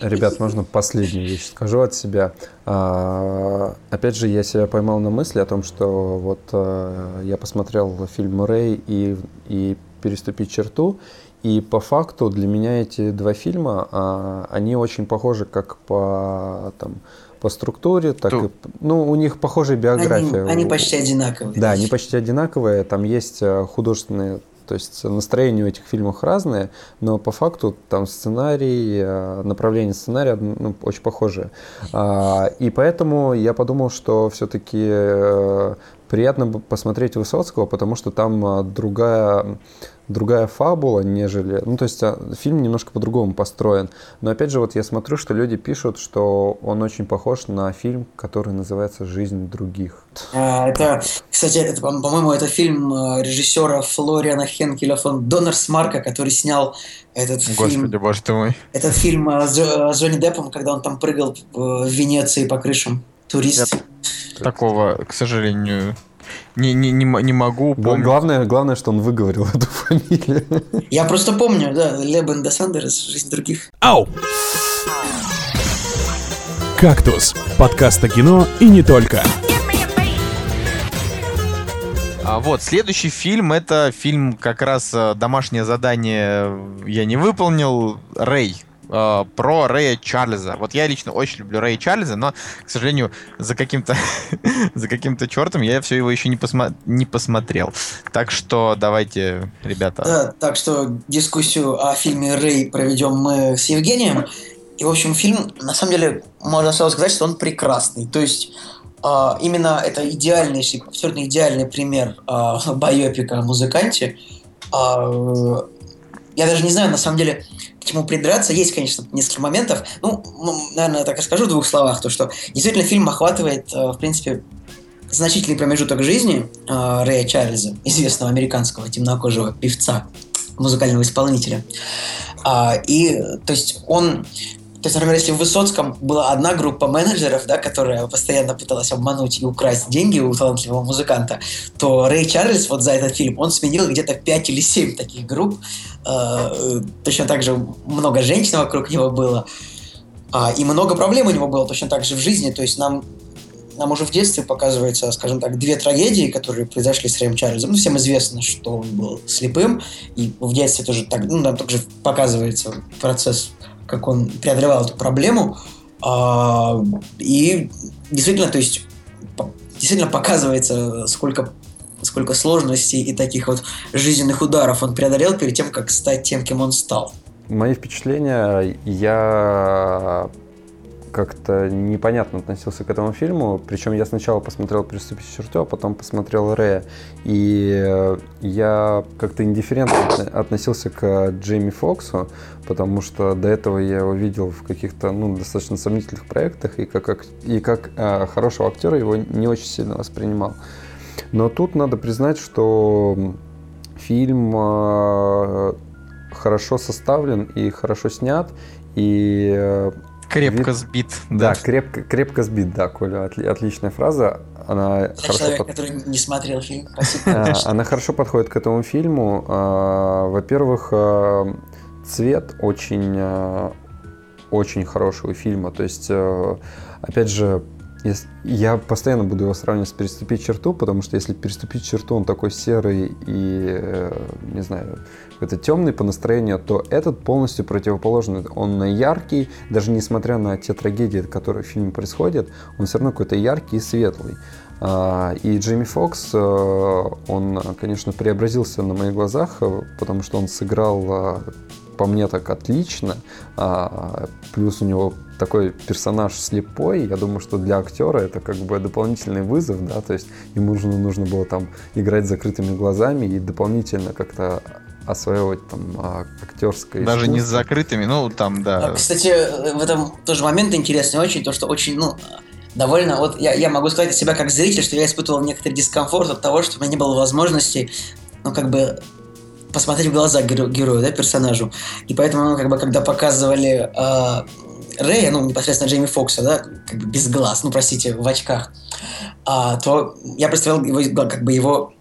Speaker 2: Ребят, можно последнюю вещь скажу от себя. А, опять же, я себя поймал на мысли о том, что вот а, я посмотрел фильм «Рэй» и, и «Переступить черту», и по факту для меня эти два фильма, а, они очень похожи как по там, по структуре, так Ту. и ну у них похожая биография.
Speaker 1: Они, они почти одинаковые.
Speaker 2: Да, они почти одинаковые. Там есть э, художественные то есть настроение у этих фильмов разное, но по факту там сценарий, э, направление сценария ну, очень похожие. А, и поэтому я подумал, что все-таки э, приятно посмотреть Высоцкого, потому что там другая другая фабула, нежели... Ну, то есть а, фильм немножко по-другому построен. Но опять же, вот я смотрю, что люди пишут, что он очень похож на фильм, который называется «Жизнь других».
Speaker 1: А, это, кстати, это, по-моему, это фильм а, режиссера Флориана Хенкеля фон Доннерсмарка, который снял этот
Speaker 3: Господи, фильм... Господи, боже ты мой.
Speaker 1: Этот фильм с, с Джонни Деппом, когда он там прыгал в Венеции по крышам. Турист.
Speaker 3: Я такого, к сожалению, не, не, не, не могу
Speaker 2: помнить. Главное, главное, что он выговорил [LAUGHS] эту фамилию.
Speaker 1: Я просто помню, да, Лебен де Сандерс, жизнь других.
Speaker 4: Ау! «Кактус» — подкаст о кино и не только.
Speaker 3: А вот, следующий фильм, это фильм как раз э, «Домашнее задание я не выполнил», «Рэй», э, про Рэя Чарльза. Вот я лично очень люблю Рэя Чарльза, но, к сожалению, за каким-то [LAUGHS] за каким-то чертом я все его еще не, посма не посмотрел. Так что давайте, ребята.
Speaker 1: Да, так что дискуссию о фильме Рэй проведем мы с Евгением. И, в общем, фильм, на самом деле, можно сразу сказать, что он прекрасный. То есть, э, именно это идеальнейший, абсолютно идеальный пример э, [LAUGHS] байопика о музыканте. Э, я даже не знаю, на самом деле, чему придраться. Есть, конечно, несколько моментов. Ну, наверное, так и скажу в двух словах, то что действительно фильм охватывает, э, в принципе, значительный промежуток жизни э, Рэя Чарльза, известного американского темнокожего певца, музыкального исполнителя. А, и, то есть, он то есть, например, если в Высоцком была одна группа менеджеров, да, которая постоянно пыталась обмануть и украсть деньги у талантливого музыканта, то Рэй Чарльз вот за этот фильм, он сменил где-то 5 или 7 таких групп. Э, точно так же много женщин вокруг него было. А, и много проблем у него было точно так же в жизни. То есть нам нам уже в детстве показывается, скажем так, две трагедии, которые произошли с Рэем Чарльзом. Ну, всем известно, что он был слепым, и в детстве тоже так, ну, там также показывается процесс как он преодолевал эту проблему. А, и действительно, то есть, действительно показывается, сколько сколько сложностей и таких вот жизненных ударов он преодолел перед тем, как стать тем, кем он стал.
Speaker 2: Мои впечатления, я как-то непонятно относился к этому фильму. Причем я сначала посмотрел «Приступить к черту», а потом посмотрел «Рэя». И э, я как-то индифферентно относился к Джейми Фоксу, потому что до этого я его видел в каких-то ну, достаточно сомнительных проектах, и как, и как э, хорошего актера его не очень сильно воспринимал. Но тут надо признать, что фильм э, хорошо составлен и хорошо снят, и
Speaker 3: Крепко сбит.
Speaker 2: Да, да крепко, крепко сбит, да, Коля, отли, отличная фраза. Она
Speaker 1: Для хорошо человека, под... который не смотрел фильм, [LAUGHS] спасибо.
Speaker 2: А, она хорошо подходит к этому фильму. А, во-первых, а, цвет очень, очень хороший у фильма. То есть, опять же, я постоянно буду его сравнивать с «Переступить черту», потому что если «Переступить черту» он такой серый и, э, не знаю, это темный по настроению, то этот полностью противоположный. Он яркий, даже несмотря на те трагедии, которые в фильме происходят, он все равно какой-то яркий и светлый. А, и Джейми Фокс, э, он, конечно, преобразился на моих глазах, э, потому что он сыграл по мне так отлично. А, плюс у него такой персонаж слепой, я думаю, что для актера это как бы дополнительный вызов, да, то есть ему нужно, нужно было там играть с закрытыми глазами и дополнительно как-то осваивать там а, актерское
Speaker 3: Даже не с
Speaker 2: искусство.
Speaker 3: закрытыми, ну там, да.
Speaker 1: А, Кстати, в этом тоже момент интересный очень, то, что очень, ну, довольно, вот я, я могу сказать себя как зритель, что я испытывал некоторый дискомфорт от того, что у меня не было возможности, ну, как бы, посмотреть в глаза геро- герою, да, персонажу. И поэтому, ну, как бы, когда показывали э, Рэя, ну, непосредственно Джейми Фокса, да, как бы без глаз, ну, простите, в очках, а, то я представлял его, как бы, его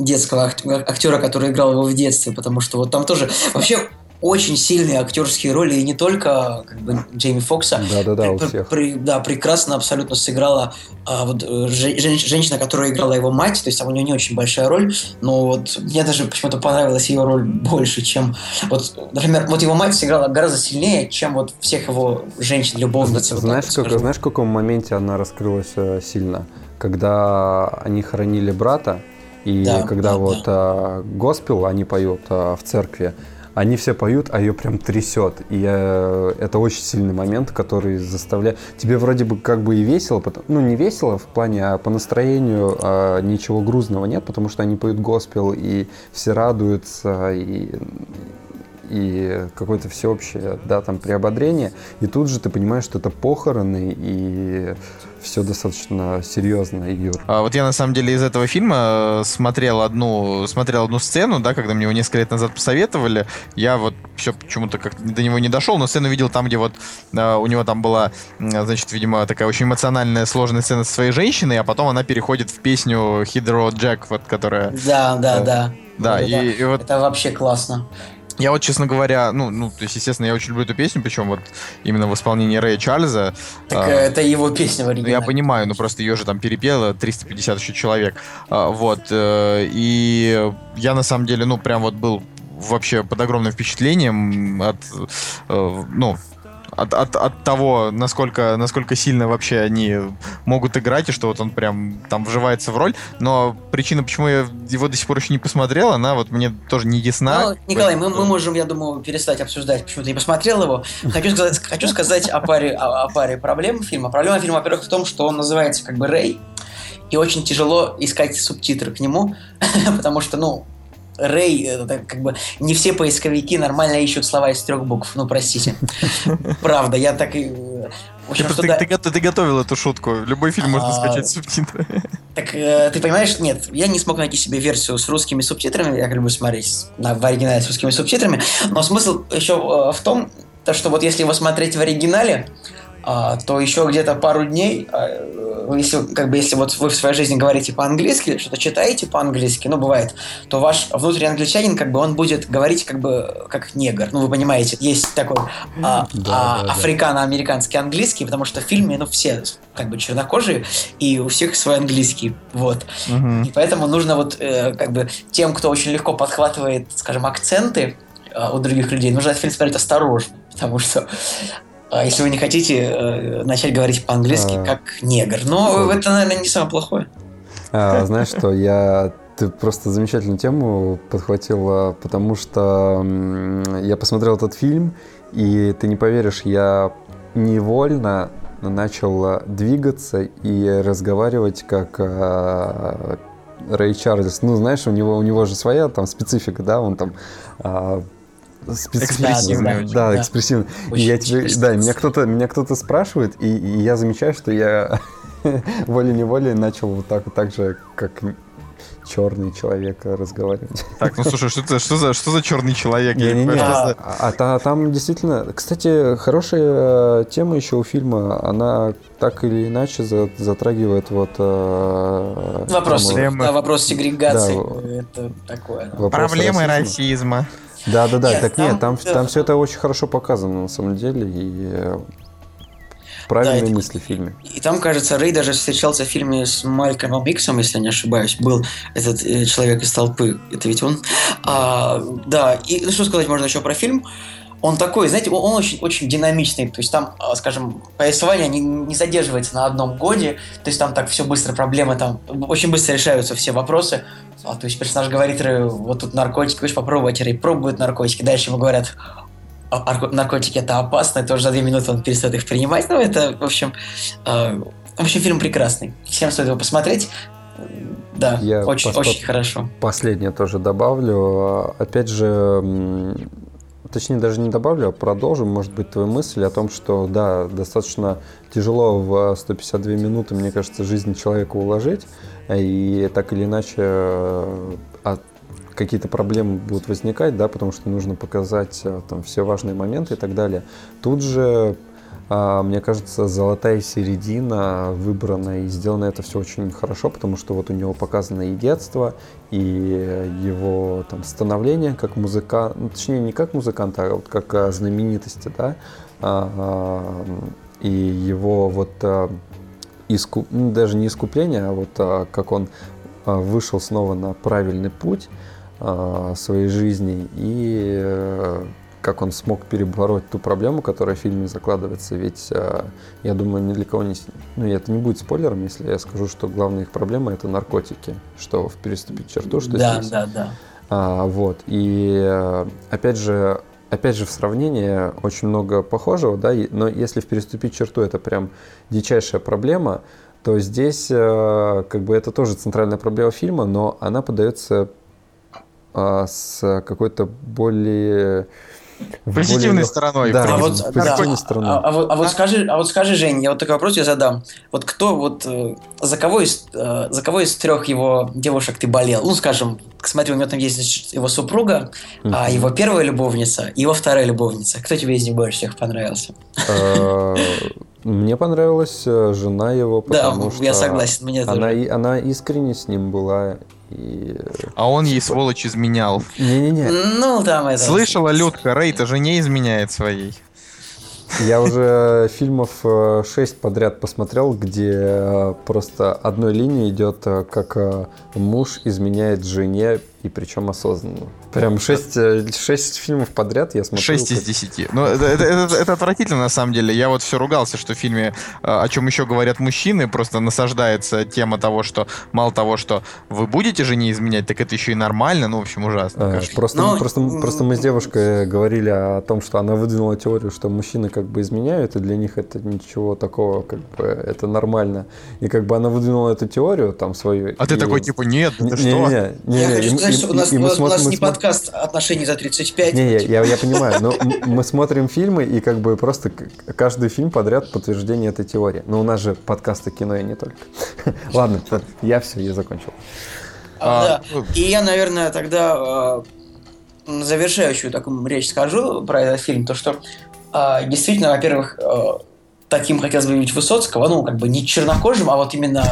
Speaker 1: детского ак- актера, который играл его в детстве, потому что вот там тоже вообще очень сильные актерские роли, и не только как бы, Джейми Фокса,
Speaker 2: Да-да-да, у всех.
Speaker 1: при- да, прекрасно абсолютно сыграла а, вот, э, же- жен- женщина, которая играла его мать, то есть там у нее не очень большая роль, но вот мне даже почему-то понравилась ее роль больше, чем вот, например, вот его мать сыграла гораздо сильнее, чем вот всех его женщин, любовниц. вот так
Speaker 2: Знаешь,
Speaker 1: вот
Speaker 2: как, знаешь, в каком моменте она раскрылась э, сильно? Когда они хоронили брата, и
Speaker 1: Да,
Speaker 2: когда
Speaker 1: да,
Speaker 2: вот э, госпел они поют э, в церкви, они все поют, а ее прям трясет. И э, это очень сильный момент, который заставляет... Тебе вроде бы как бы и весело, потом- ну не весело в плане, а по настроению э, ничего грузного нет, потому что они поют госпел, и все радуются, и и какое-то всеобщее, да, там, приободрение, и тут же ты понимаешь, что это похороны, и все достаточно серьезно, Юр.
Speaker 3: А вот я на самом деле из этого фильма э, смотрел одну, смотрел одну сцену, да, когда мне его несколько лет назад посоветовали. Я вот все почему-то как до него не дошел, но сцену видел там, где вот э, у него там была, значит, видимо, такая очень эмоциональная, сложная сцена со своей женщиной, а потом она переходит в песню Hydro Jack, вот, которая...
Speaker 1: Да, да,
Speaker 3: Э,
Speaker 1: да.
Speaker 3: Да,
Speaker 1: Вот
Speaker 3: и,
Speaker 1: это-
Speaker 3: и вот
Speaker 1: Это вообще классно.
Speaker 3: Я вот, честно говоря, ну, ну, то есть, естественно, я очень люблю эту песню, причем вот именно в исполнении Рэя Чарльза.
Speaker 1: Так
Speaker 3: А,
Speaker 1: э, это его песня в
Speaker 3: Ну,
Speaker 1: оригинале.
Speaker 3: я понимаю, но просто ее же там перепело 350 еще человек. А, вот. э, И я на самом деле, ну, прям вот был вообще под огромным впечатлением от, э, ну, от, от, от того, насколько, насколько сильно вообще они могут играть, и что вот он прям там вживается в роль. Но причина, почему я его до сих пор еще не посмотрел, она вот мне тоже не ясна.
Speaker 1: Ну, Николай, мы, мы можем, я думаю, перестать обсуждать, почему ты не посмотрел его. Хочу сказать, хочу сказать о, паре, о, о паре проблем фильма. Проблема фильма, во-первых, в том, что он называется как бы Рэй, и очень тяжело искать субтитры к нему, [LAUGHS] потому что, ну, Рэй, это как бы не все поисковики нормально ищут слова из трех букв. Ну, простите. [LAUGHS] Правда, я так и... э, общем,
Speaker 3: Ты, готовил эту шутку. Любой фильм можно
Speaker 1: А,
Speaker 3: скачать с субтитры. [LAUGHS]
Speaker 1: Так э, ты понимаешь, нет, я не смог найти себе версию с русскими субтитрами, я люблю смотреть на, в оригинале с русскими субтитрами, но смысл еще э, в том, то, что вот если его смотреть в оригинале, то еще где-то пару дней, а, э, если, как бы, если вот вы в своей жизни говорите по-английски, что-то читаете по-английски, ну, бывает, то ваш внутренний англичанин, как бы, он будет говорить, как бы, как негр. Ну, вы понимаете, есть такой а,
Speaker 2: Да,
Speaker 1: а,
Speaker 2: да,
Speaker 1: африкано-американский английский, потому что в фильме, ну, все, как бы, чернокожие, и у всех свой английский, вот.
Speaker 3: Мгм.
Speaker 1: И поэтому нужно вот, э, как бы, тем, кто очень легко подхватывает, скажем, акценты у других людей, нужно этот фильм смотреть осторожно, потому что если вы не хотите э, начать говорить по-английски
Speaker 2: А.
Speaker 1: как негр. Но
Speaker 2: Вот.
Speaker 1: это, наверное, не самое плохое.
Speaker 2: А, знаешь что, я... Ты просто замечательную тему подхватила, потому что я посмотрел этот фильм, и ты не поверишь, я невольно начал а, двигаться и разговаривать как а, Рэй Чарльз. Ну, знаешь, у него, у него же своя там специфика, да, он там а, специфичный,
Speaker 3: Экспрессивный
Speaker 2: да, да,
Speaker 1: да.
Speaker 2: экспрессивный. И я тебе, да, меня кто-то, меня кто-то спрашивает, и, и я замечаю, что я [LAUGHS] волей-неволей начал вот так, вот так же, как черный человек разговаривать.
Speaker 3: Так, ну слушай, что, это- что за, что за черный человек? Не
Speaker 2: Не-не-не.
Speaker 3: понимаю, что
Speaker 2: А, а та- там действительно, кстати, хорошая э, тема еще у фильма. Она так или иначе за- затрагивает вот э,
Speaker 1: Вопрос,
Speaker 2: тему-
Speaker 3: Проблемы.
Speaker 1: да, вопрос сегрегации.
Speaker 2: Да.
Speaker 1: Это такое. да.
Speaker 2: вопрос
Speaker 3: Проблемы
Speaker 2: расизма.
Speaker 3: расизма.
Speaker 2: Да, да, да.
Speaker 1: Нет,
Speaker 2: так нет,
Speaker 1: там,
Speaker 2: там, там
Speaker 1: да.
Speaker 2: все это очень хорошо показано на самом деле и э, правильные
Speaker 1: это-
Speaker 2: мысли в фильме.
Speaker 1: И там, кажется, Рэй даже встречался в фильме с Малькомом Иксом, если я не ошибаюсь. Был этот э, человек из толпы. Это ведь он. А, да, и ну, что сказать можно еще про фильм? Он такой, знаете, он, очень, очень динамичный. То есть там, а, скажем, повествование не, не задерживается на одном годе. То есть там так все быстро, проблемы там очень быстро решаются все вопросы. А, то есть персонаж говорит Рэю, вот тут наркотики, хочешь попробовать? Рэй пробует наркотики. Дальше ему говорят, «А, арко- наркотики это опасно, и тоже за две минуты он перестает их принимать. Ну, это, в общем, э, в общем, фильм прекрасный. Всем стоит его посмотреть. Да, я очень, очень хорошо.
Speaker 2: Последнее тоже добавлю. Опять же, точнее даже не добавлю, а продолжу, может быть, твою мысль о том, что, да, достаточно тяжело в 152 минуты, мне кажется, жизнь человека уложить, и так или иначе а какие-то проблемы будут возникать, да, потому что нужно показать э, там все важные моменты и так далее. Тут же мне кажется, золотая середина выбрана и сделано это все очень хорошо, потому что вот у него показано и детство, и его там становление как музыкант, ну, точнее не как музыканта, а вот как а, знаменитости, да, а, и его вот иску... ну, даже не искупление, а вот как он вышел снова на правильный путь своей жизни и э, как он смог перебороть ту проблему, которая в фильме закладывается. Ведь э, я думаю, ни для кого не... Ну, это не будет спойлером, если я скажу, что главная их проблема — это наркотики. Что в «Переступить черту», что
Speaker 1: да, здесь. Да, да, да.
Speaker 2: А, вот. И э, опять же, опять же, в сравнении очень много похожего, да, но если в «Переступить черту» это прям дичайшая проблема, то здесь э, как бы это тоже центральная проблема фильма, но она подается с какой-то более
Speaker 3: Позитивной стороной.
Speaker 1: Да, а вот, позитивной да, стороной. А, а, вот, а, вот скажи, а вот скажи, Жень, я вот такой вопрос я задам. Вот кто, вот э, за кого из, э, за кого из трех его девушек ты болел? Ну, скажем, смотри, у него там есть его супруга, uh-huh. а его первая любовница и его вторая любовница. Кто тебе из них больше всех понравился?
Speaker 2: Э, мне понравилась жена его, потому да, что
Speaker 1: я согласен, мне
Speaker 2: она, она искренне с ним была и...
Speaker 3: А он ей, сволочь, изменял.
Speaker 2: Не-не-не.
Speaker 1: Ну, там это...
Speaker 3: Слышала, Людка, Рейта же не изменяет своей.
Speaker 2: Я уже фильмов 6 э, подряд посмотрел, где э, просто одной линией идет, э, как муж изменяет жене, и причем осознанно. Прям 6, 6 фильмов подряд я смотрю.
Speaker 3: 6 из 10. Ну, это, это, это, это отвратительно, на самом деле. Я вот все ругался, что в фильме, о чем еще говорят мужчины, просто насаждается тема того, что мало того, что вы будете жене изменять, так это еще и нормально. Ну, в общем, ужасно.
Speaker 2: А, просто, Но... просто, просто мы с девушкой говорили о том, что она выдвинула теорию, что мужчины как бы изменяют, и для них это ничего такого, как бы это нормально. И как бы она выдвинула эту теорию там свою.
Speaker 3: А
Speaker 2: и...
Speaker 3: ты такой типа, нет, ты
Speaker 1: не, что? Не, не, я не, сказать, и, что у нас, и, и у нас, смотрим, у нас не смотрим... подкаст отношений за 35.
Speaker 2: Не, я, я, я понимаю, но [LAUGHS] мы смотрим фильмы, и как бы просто каждый фильм подряд подтверждение этой теории. Но у нас же подкасты кино и не только. [LAUGHS] Ладно, я все, я закончил.
Speaker 1: А, да. Ну. И я, наверное, тогда а, завершающую такую речь скажу про этот фильм, то что а, действительно, во-первых, таким хотелось бы видеть Высоцкого, ну, как бы не чернокожим, а вот именно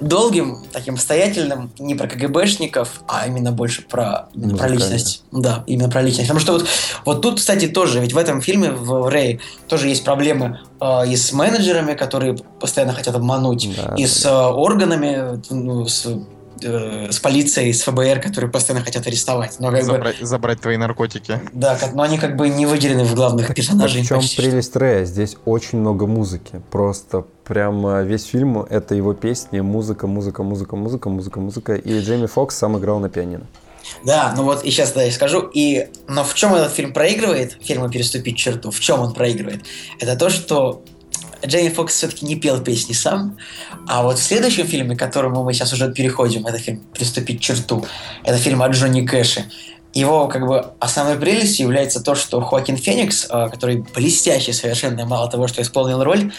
Speaker 1: долгим, таким обстоятельным, не про КГБшников, а именно больше про, именно про личность. Да, именно про личность. Потому что вот, вот тут, кстати, тоже, ведь в этом фильме, в Рэй, тоже есть проблемы э, и с менеджерами, которые постоянно хотят обмануть, да, и да. с э, органами, ну, с э, с полицией, с ФБР, которые постоянно хотят арестовать.
Speaker 3: Но как забрать, бы, забрать твои наркотики.
Speaker 1: Да, как, но они как бы не выделены в главных персонажей.
Speaker 2: В чем прелесть Рэя? Здесь очень много музыки. Просто прям весь фильм — это его песни, музыка, музыка, музыка, музыка, музыка, музыка. И Джейми Фокс сам играл на пианино.
Speaker 1: Да, ну вот и сейчас да, я скажу. И, но в чем этот фильм проигрывает, фильм «Переступить черту», в чем он проигрывает? Это то, что Джейми Фокс все-таки не пел песни сам, а вот в следующем фильме, к которому мы сейчас уже переходим, это фильм «Приступить черту», это фильм о Джонни Кэше. Его как бы основной прелестью является то, что Хоакин Феникс, а, который блестящий совершенно, мало того, что исполнил роль,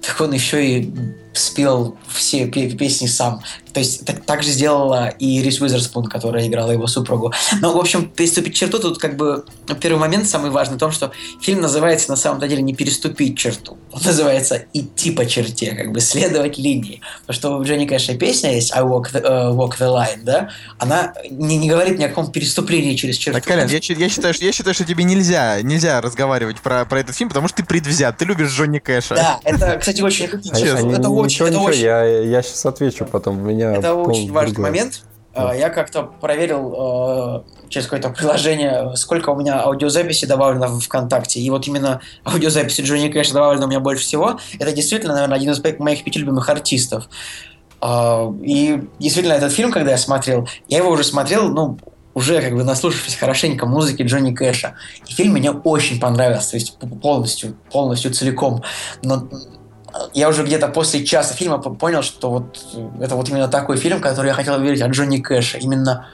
Speaker 1: так он еще и спел все песни сам. То есть так, так же сделала и Рис Уизерспун, которая играла его супругу. Но, в общем, переступить черту тут как бы первый момент самый важный в том, что фильм называется на самом деле не переступить черту. Он называется идти по черте, как бы следовать линии. Потому что у Дженни Кэша песня есть I walk the, uh, walk the line, да? Она не, не говорит ни о каком переступлении через черту.
Speaker 3: Так, Колян, я, я, считаю, что, я считаю, что тебе нельзя, нельзя разговаривать про, про этот фильм, потому что ты предвзят, ты любишь Джонни Кэша.
Speaker 1: Да, это, кстати, очень...
Speaker 2: А, это очень, это очень... Я, я сейчас отвечу потом. Меня
Speaker 1: меня Это очень важный момент. Да. Я как-то проверил э, через какое-то приложение, сколько у меня аудиозаписи добавлено в ВКонтакте. И вот именно аудиозаписи Джонни Кэша добавлено у меня больше всего. Это действительно, наверное, один из моих пяти любимых артистов. Э, и действительно, этот фильм, когда я смотрел, я его уже смотрел, ну, уже как бы наслушавшись хорошенько музыки Джонни Кэша. И фильм мне очень понравился, то есть полностью, полностью целиком. Но я уже где-то после часа фильма понял, что вот это вот именно такой фильм, который я хотел увидеть от Джонни Кэша. Именно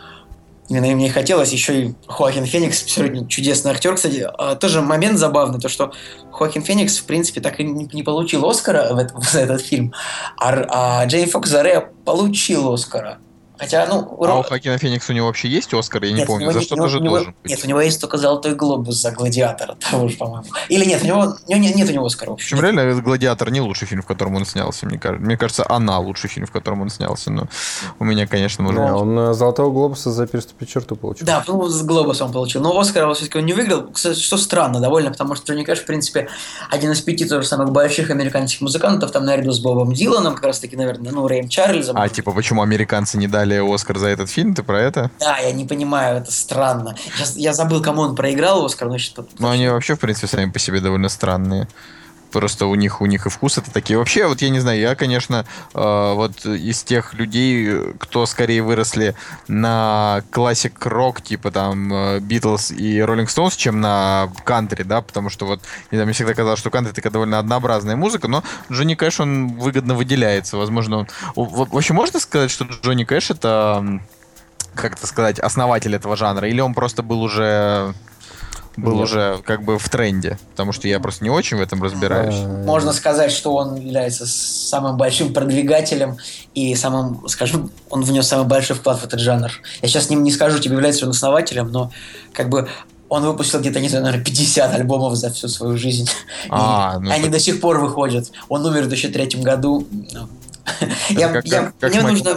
Speaker 1: Именно мне хотелось. Еще и Хоакин Феникс, абсолютно чудесный актер. Кстати, а, тоже момент забавный, то что Хоакин Феникс, в принципе, так и не получил Оскара в этот, [LAUGHS] за этот фильм, а, а Джейн Фокс Заре получил Оскара. Хотя, ну...
Speaker 3: А у Хакина Феникса у него вообще есть Оскар? Я не помню. За что тоже должен быть.
Speaker 1: Нет, у него есть только «Золотой глобус» за «Гладиатора» того же, по-моему. Или нет, у него нет, нет у него Оскара. В
Speaker 3: общем, реально, «Гладиатор» не лучший фильм, в котором он снялся, мне кажется. Мне кажется, «Она» лучший фильм, в котором он снялся. Но у меня, конечно, может
Speaker 2: быть... Он э, «Золотого глобуса» за «Переступить черту» получил.
Speaker 1: Да, ну, с глобуса он получил. Но Оскара все-таки он не выиграл, что странно довольно, потому что Джонни Кэш, в принципе, один из пяти тоже самых больших американских музыкантов, там наряду с Бобом Диланом, как раз таки, наверное, ну, Рэем Чарльзом.
Speaker 3: А, типа, почему американцы не дали Оскар за этот фильм, ты про это?
Speaker 1: Да, я не понимаю, это странно. Сейчас я забыл, кому он проиграл Оскар, но что
Speaker 3: Ну, они вообще, в принципе, сами по себе довольно странные просто у них у них и вкус это такие. Вообще, вот я не знаю, я, конечно, э, вот из тех людей, кто скорее выросли на классик рок, типа там Битлз и Роллинг Стоунс, чем на кантри, да, потому что вот, не знаю, мне всегда казалось, что кантри такая довольно однообразная музыка, но Джонни Кэш, он выгодно выделяется, возможно, он... Вообще, можно сказать, что Джонни Кэш это как это сказать, основатель этого жанра, или он просто был уже был Нет. уже как бы в тренде, потому что я просто не очень в этом разбираюсь.
Speaker 1: Можно сказать, что он является самым большим продвигателем и самым, скажем, он внес самый большой вклад в этот жанр. Я сейчас не, не скажу, тебе является он основателем, но как бы он выпустил где-то, не знаю, наверное, 50 альбомов за всю свою жизнь. А, и ну они так... до сих пор выходят. Он умер в 2003 году. Я, как, я, как, мне, нужно,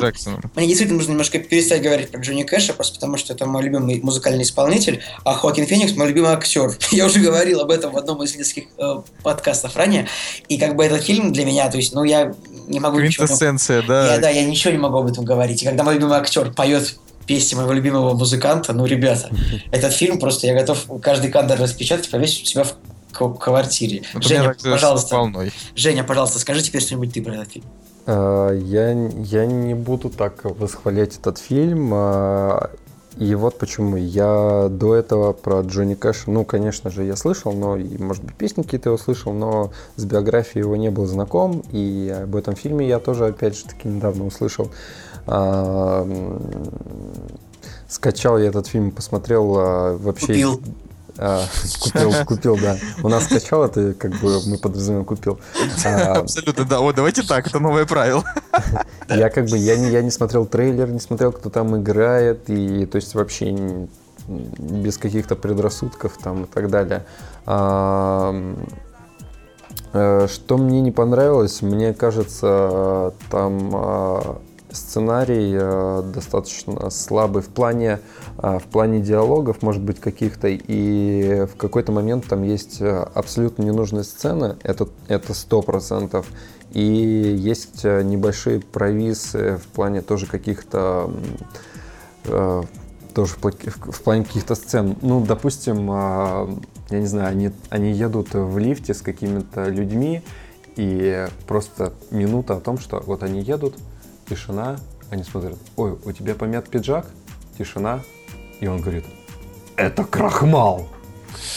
Speaker 1: мне действительно нужно немножко перестать говорить про Джонни Кэша, просто потому что это мой любимый музыкальный исполнитель, а Хоакин Феникс мой любимый актер. [LAUGHS] я уже говорил об этом в одном из нескольких э, подкастов ранее. И как бы этот фильм для меня, то есть, ну, я не могу...
Speaker 3: Квинтэссенция,
Speaker 1: ничего, да. Я, да, я ничего не могу об этом говорить. И когда мой любимый актер поет песни моего любимого музыканта, ну, ребята, [LAUGHS] этот фильм просто я готов каждый кадр распечатать, повесить у себя в квартире. Вот Женя, пожалуйста, Женя, пожалуйста, скажи теперь что-нибудь ты про этот фильм.
Speaker 2: Э, я, я не буду так восхвалять этот фильм. Э, и вот почему. Я до этого про Джонни Кэша, ну, конечно же, я слышал, но, и, может быть, песни какие-то его слышал, но с биографией его не был знаком. И об этом фильме я тоже, опять же, таки недавно услышал. А, скачал я этот фильм, посмотрел а, вообще...
Speaker 1: Купил.
Speaker 2: А, купил, [LAUGHS] купил, да. У нас скачал, это как бы мы подразумеваем купил.
Speaker 3: А, Абсолютно, да. Вот давайте так, это новое правило. [LAUGHS]
Speaker 2: Я как бы, я не, я не смотрел трейлер, не смотрел, кто там играет, и то есть вообще без каких-то предрассудков там и так далее. А, что мне не понравилось, мне кажется, там а, сценарий э, достаточно слабый в плане, э, в плане диалогов, может быть, каких-то, и в какой-то момент там есть э, абсолютно ненужные сцены, это, это 100%, и есть небольшие провисы в плане тоже каких-то тоже в плане каких-то сцен. Ну, допустим, я не знаю, они, они едут в лифте с какими-то людьми, и просто минута о том, что вот они едут, тишина, они смотрят, ой, у тебя помят пиджак, тишина, и он говорит, это крахмал.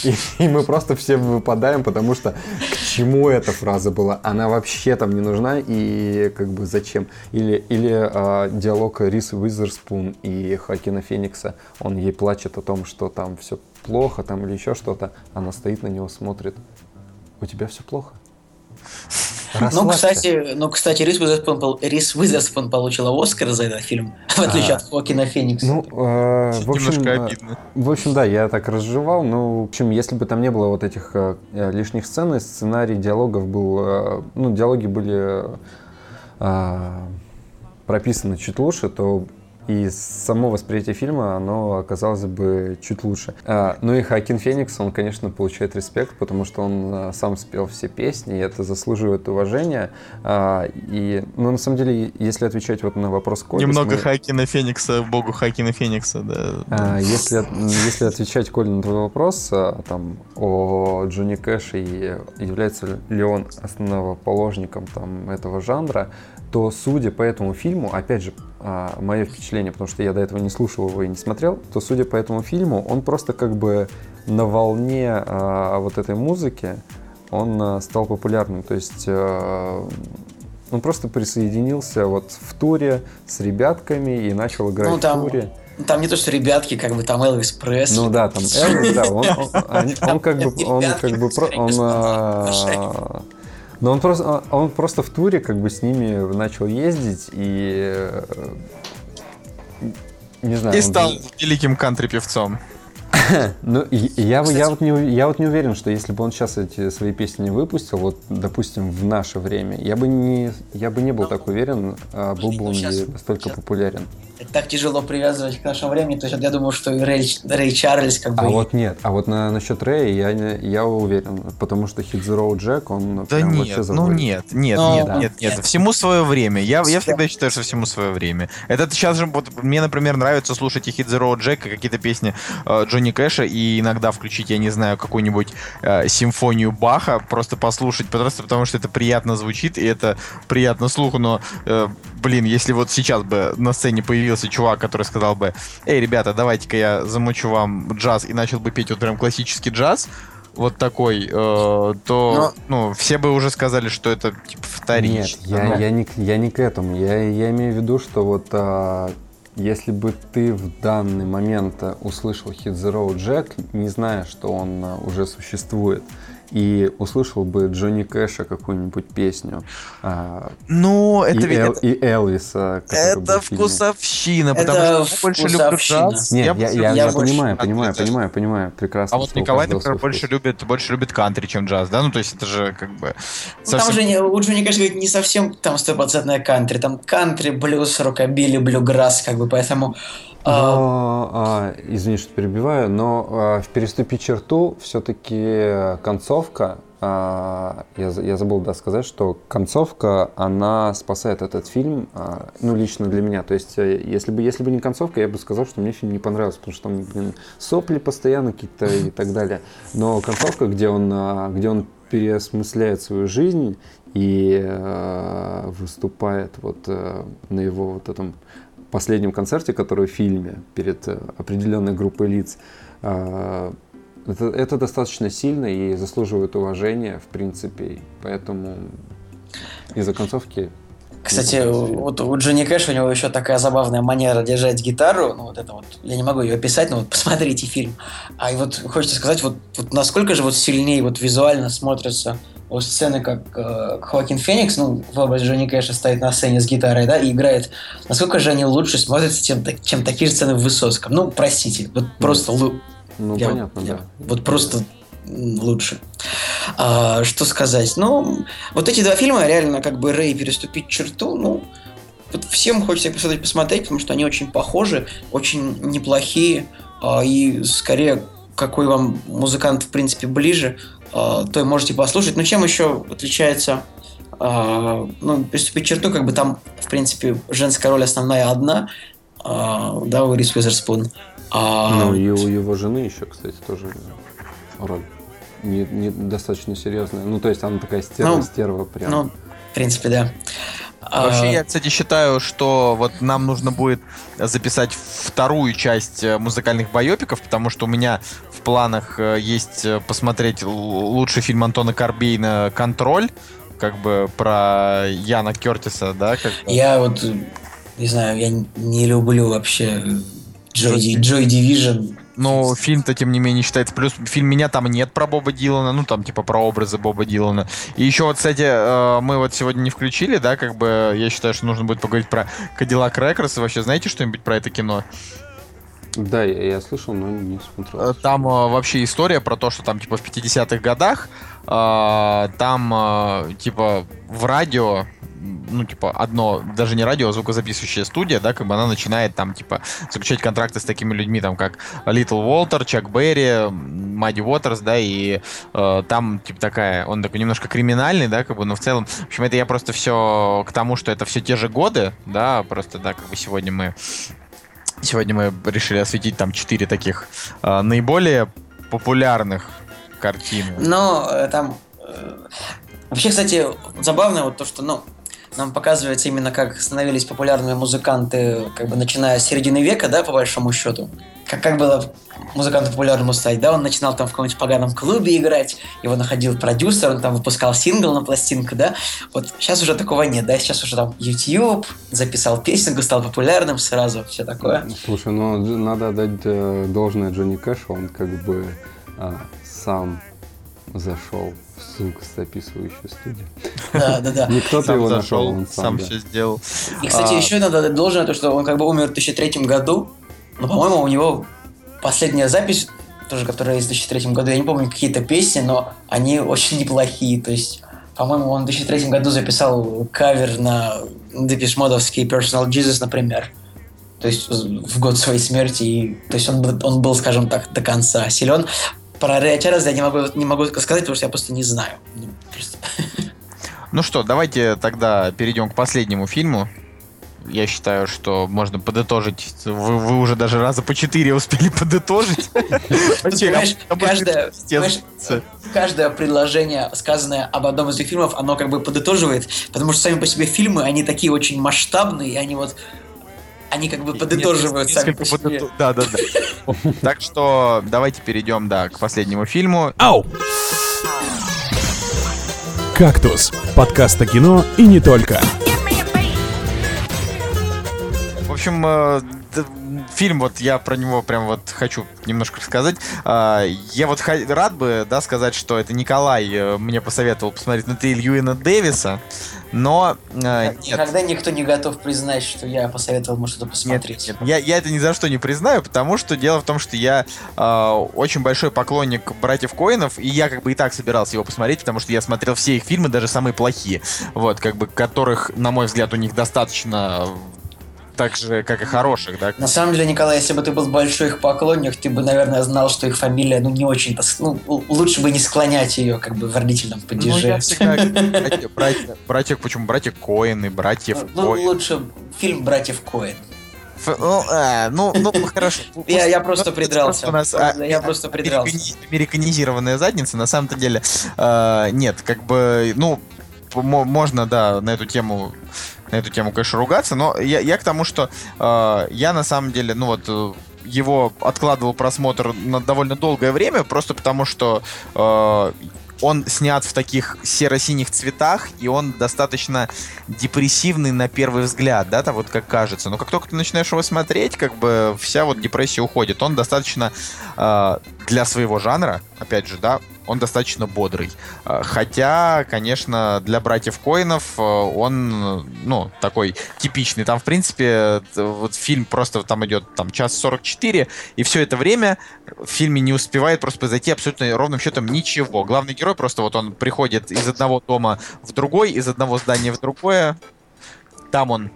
Speaker 2: И, и мы просто все выпадаем, потому что к чему эта фраза была? Она вообще там не нужна и как бы зачем? Или, или э, диалог Рис Уизерспун и Хакина Феникса, он ей плачет о том, что там все плохо там или еще что-то, она стоит на него, смотрит, у тебя все плохо?
Speaker 1: Ну, кстати, ну, кстати, Рис Уизерспун, Рис Уизерспун получила Оскар за этот фильм, в отличие от Хокина Феникса.
Speaker 2: Ну, э, в общем, Немножко э, обидно. В общем, да, я так разжевал. Ну, в общем, если бы там не было вот этих э, лишних сцен, сценарий диалогов был... Э, ну, диалоги были э, прописаны чуть лучше, то и само восприятие фильма, оно оказалось бы чуть лучше. А, ну и Хакин Феникс, он, конечно, получает респект, потому что он а, сам спел все песни, и это заслуживает уважения. А, и, ну, на самом деле, если отвечать вот на вопрос
Speaker 3: Коли... Немного мы... Хакина Феникса, богу Хакина Феникса,
Speaker 2: да. Если, если отвечать, Коля, на твой вопрос, там, о Джонни Кэше и является ли он основоположником там, этого жанра, то, судя по этому фильму, опять же, а, мое впечатление, потому что я до этого не слушал его и не смотрел, то, судя по этому фильму, он просто как бы на волне а, вот этой музыки он э, стал популярным. То есть он просто присоединился вот в туре с ребятками и начал играть
Speaker 1: Ну, там-
Speaker 2: в туре.
Speaker 1: Там не то, что ребятки, как бы там Элвис Пресли.
Speaker 2: Ну да, там Элвис, да, он, он- они- он как бы, он как бы, он, а, но он просто, он просто в туре как бы с ними начал ездить и э, не знаю.
Speaker 3: И
Speaker 2: он
Speaker 3: стал
Speaker 2: же-
Speaker 3: великим кантри-певцом. [LAUGHS]
Speaker 2: Ну, я,
Speaker 1: Кстати-
Speaker 2: я, вот не, я вот не уверен, что если бы он сейчас эти свои песни не выпустил, вот, допустим, в наше время, я бы не, я бы не был так уверен, а был бы он
Speaker 1: Ну, щас-
Speaker 2: ли настолько
Speaker 1: щас-
Speaker 2: популярен.
Speaker 1: Это так тяжело привязывать к нашему времени. То есть я думаю, что и Рэй, Рэй Чарльз как бы...
Speaker 2: А вот нет, а вот на, насчет Рэя я, не- я уверен, потому что Hit Road Jack, он
Speaker 3: Да
Speaker 2: прям вообще
Speaker 3: нет, ну
Speaker 2: заводит.
Speaker 3: нет, нет,
Speaker 1: Ну,
Speaker 3: нет,
Speaker 1: да.
Speaker 3: нет, нет.
Speaker 1: Нет.
Speaker 3: Всему свое время. Я, я
Speaker 1: Да.
Speaker 3: всегда считаю, что всему свое время. Это сейчас же, вот мне, например, нравится слушать и Hit Jack, и какие-то песни э, Джонни Кэша, и иногда включить, я не знаю, какую-нибудь э, симфонию Баха, просто послушать, просто потому что это приятно звучит, и это приятно слуху, но, э, блин, если вот сейчас бы на сцене появился чувак, который сказал бы, эй, ребята, давайте-ка я замучу вам джаз, и начал бы петь вот прям классический джаз, вот такой, э, то, ну, все бы уже сказали, что это типа вторично.
Speaker 2: Нет, я,
Speaker 3: Ну,
Speaker 2: я, не, к- я не к этому. Я, я имею в виду, что вот а, если бы ты в данный момент а, услышал Hit the Road Jack, не зная, что он а, уже существует, и услышал бы Джонни Кэша какую-нибудь песню, а,
Speaker 3: Ну, это
Speaker 2: и,
Speaker 3: ведь...
Speaker 2: Эл-
Speaker 3: это-
Speaker 2: и Элвиса,
Speaker 3: Это вкусовщина,
Speaker 1: Это
Speaker 3: потому что я больше люблю
Speaker 1: вкусовщина.
Speaker 3: джаз.
Speaker 2: Нет, я, я, я,
Speaker 1: я больше
Speaker 2: понимаю, понимаю, понимаю, понимаю, прекрасно.
Speaker 3: А вот Николай, например, больше любит, больше любит кантри, чем джаз, да? Ну, то есть это же как бы...
Speaker 1: Ну, там
Speaker 3: совсем-
Speaker 1: же не, у Джонни Кэша говорит, не совсем там стопроцентная кантри. Там кантри, блюз, рокобили, блюграсс, как бы, поэтому... а,
Speaker 2: Но, а, извини, что перебиваю, но а, в переступить черту все-таки концовка, а, я, я забыл да, сказать, что концовка, она спасает этот фильм, а, ну, лично для меня. То есть, э, если бы, если бы не концовка, я бы сказал, что мне фильм не понравился, потому что там, блин, сопли постоянно какие-то и так далее. Но концовка, где он, а, где он переосмысляет свою жизнь и э, выступает вот э, на его вот этом последнем концерте, который в фильме перед э, определенной группой лиц, э, это, это достаточно сильно и заслуживает уважения, в принципе. Поэтому из-за концовки...
Speaker 1: Кстати, вот у Джонни Кэша у него еще такая забавная манера держать гитару. Ну, вот это вот, я не могу ее описать, но вот посмотрите фильм. А и вот хочется сказать, вот, вот насколько же вот сильнее вот визуально смотрятся вот сцены, как э, Хоакин Феникс, ну, в Джонни Кэша стоит на сцене с гитарой, да, и играет. Насколько же они лучше смотрятся, чем, чем такие же сцены в Высоцком? Ну, простите, вот просто лу-
Speaker 2: Ну,
Speaker 1: я-
Speaker 2: понятно,
Speaker 1: я-
Speaker 2: да.
Speaker 1: Вот просто лучше. А, что сказать? Ну, вот эти два фильма, реально, как бы Рэй переступить черту, ну, вот всем хочется посмотреть, посмотреть, потому что они очень похожи, очень неплохие, а, и скорее, какой вам музыкант, в принципе, ближе, то и можете послушать. Но чем еще отличается а, ну, переступить черту, как бы там, в принципе, женская роль основная одна, а, да, у Рис Уизерспун. А,
Speaker 2: Ну, и у его жены еще, кстати, тоже роль. Не, не достаточно серьезная. Ну, то есть она такая стерва,
Speaker 1: Ну,
Speaker 2: стерва прям.
Speaker 1: Ну, в принципе, да. А,
Speaker 3: Вообще, я, кстати, считаю, что вот нам нужно будет записать вторую часть э, музыкальных байопиков, потому что у меня в планах э, есть э, посмотреть лучший фильм Антона Карбейна «Контроль», как бы про Яна Кертиса, да, как.
Speaker 1: Я вот, не знаю, я не люблю вообще Joy, Joy Division.
Speaker 3: Но фильм-то, тем не менее, считается. Плюс фильм меня там нет про Боба Дилана, ну там типа про образы Боба Дилана. И еще вот, кстати, э, мы вот сегодня не включили, да, как бы я считаю, что нужно будет поговорить про Cadillac Records. Вообще, знаете что-нибудь про это кино?
Speaker 2: Да, я, я слышал, но не смотрел.
Speaker 3: Э, Там э, вообще история про то, что там типа в 50-х годах э, там э, типа в радио ну, типа, одно, даже не радио, а звукозаписывающая студия, да, как бы она начинает там, типа, заключать контракты с такими людьми, там, как Литл Уолтер, Чак Берри, Мадди Уотерс, да, и э, там, типа, такая, он такой немножко криминальный, да, как бы, но в целом, в общем, это я просто все к тому, что это все те же годы, да, просто, да, как бы сегодня мы Сегодня мы решили осветить там четыре таких э, наиболее популярных картины.
Speaker 1: Но э, там... э, Вообще, кстати, забавно вот то, что, ну, нам показывается именно как становились популярными музыканты, как бы начиная с середины века, да, по большому счету. как, как было музыканту популярному стать, да, он начинал там в каком-нибудь поганом клубе играть, его находил продюсер, он там выпускал сингл на пластинку, да, вот сейчас уже такого нет, да, сейчас уже там YouTube, записал песенку, стал популярным сразу, все такое.
Speaker 2: Слушай, ну надо отдать э, должное Джонни Кэшу, он как бы а, сам зашел в звукозаписывающую студию.
Speaker 1: Да, да, да. [LAUGHS]
Speaker 2: Не кто-то его нашел, он сам,
Speaker 3: сам
Speaker 2: да.
Speaker 3: все сделал.
Speaker 1: И, кстати,
Speaker 3: А.
Speaker 1: еще надо должное, то, что он как бы умер в 2003 году, но, по-моему, у него последняя запись, тоже которая есть в 2003 году, я не помню какие-то песни, но они очень неплохие, то есть по-моему, он в 2003 году записал кавер на Депеш Модовский Personal Jesus, например. То есть в год своей смерти. И, то есть он, он был, скажем так, до конца силен. Про Чарльза я не могу, не могу сказать, потому что я просто не знаю. Ну, просто- [LAUGHS]
Speaker 3: Ну что, давайте тогда перейдем к последнему фильму. Я считаю, что можно подытожить. Вы, вы уже даже раза по четыре успели подытожить. [LAUGHS] Будто [LAUGHS]
Speaker 1: каждое, предложение, сказанное об одном из этих фильмов, оно как бы подытоживает, потому что сами по себе фильмы, они такие очень масштабные, они вот они как бы подытоживают сами по себе.
Speaker 3: Да, да, да. [LAUGHS] Так что давайте перейдем, да, к последнему фильму.
Speaker 4: Ау! «Кактус» — подкаст о кино и не только.
Speaker 3: В общем, э, фильм, вот я про него прям вот хочу немножко рассказать. А, Я вот рад бы, да, сказать, что это Николай э, мне посоветовал посмотреть на ты Льюина Дэвиса, но э, нет.
Speaker 1: Никогда никто не готов признать, что я посоветовал ему что-то
Speaker 3: Нет,
Speaker 1: посмотреть.
Speaker 3: нет, я, я это ни за что не признаю, потому что дело в том, что я э, очень большой поклонник братьев Коинов, и я как бы и так собирался его посмотреть, потому что я смотрел все их фильмы, даже самые плохие, вот, как бы, которых, на мой взгляд, у них достаточно так же, как и хороших, да.
Speaker 1: На самом деле, Николай, если бы ты был большой их поклонник, ты бы, наверное, знал, что их фамилия, ну, не очень-то... Ну, лучше бы не склонять ее, как бы, в родительном
Speaker 3: Ну,
Speaker 1: падеже.
Speaker 3: я всегда... [LAUGHS] Братья, братья, братья- почему? Братья Коины, братьев
Speaker 1: Ну,
Speaker 3: Коэн.
Speaker 1: лучше фильм «Братьев Коэн».
Speaker 3: Ф- Ну, а, ну, ну, хорошо. [LAUGHS]
Speaker 1: Я, я просто
Speaker 3: Ну,
Speaker 1: придрался.
Speaker 3: у нас, а,
Speaker 1: я просто придрался.
Speaker 3: американи- американизированная задница, на самом-то деле. э, нет, как бы, ну, мо- можно, да, на эту тему на эту тему, конечно, ругаться, но я, я к тому, что э, я на самом деле, ну вот, его откладывал просмотр на довольно долгое время, просто потому что э, он снят в таких серо-синих цветах, и он достаточно депрессивный на первый взгляд, да, там вот как кажется. Но как только ты начинаешь его смотреть, как бы вся вот депрессия уходит. Он достаточно э, для своего жанра, опять же, да, он достаточно бодрый. Э, Хотя, конечно, для братьев Коинов э, он, ну, такой типичный. Там, в принципе, вот фильм просто там идет там час 44, и все это время в фильме не успевает просто произойти абсолютно ровным счетом ничего. Главный герой просто вот он приходит из одного дома в другой, из одного здания в другое. Там он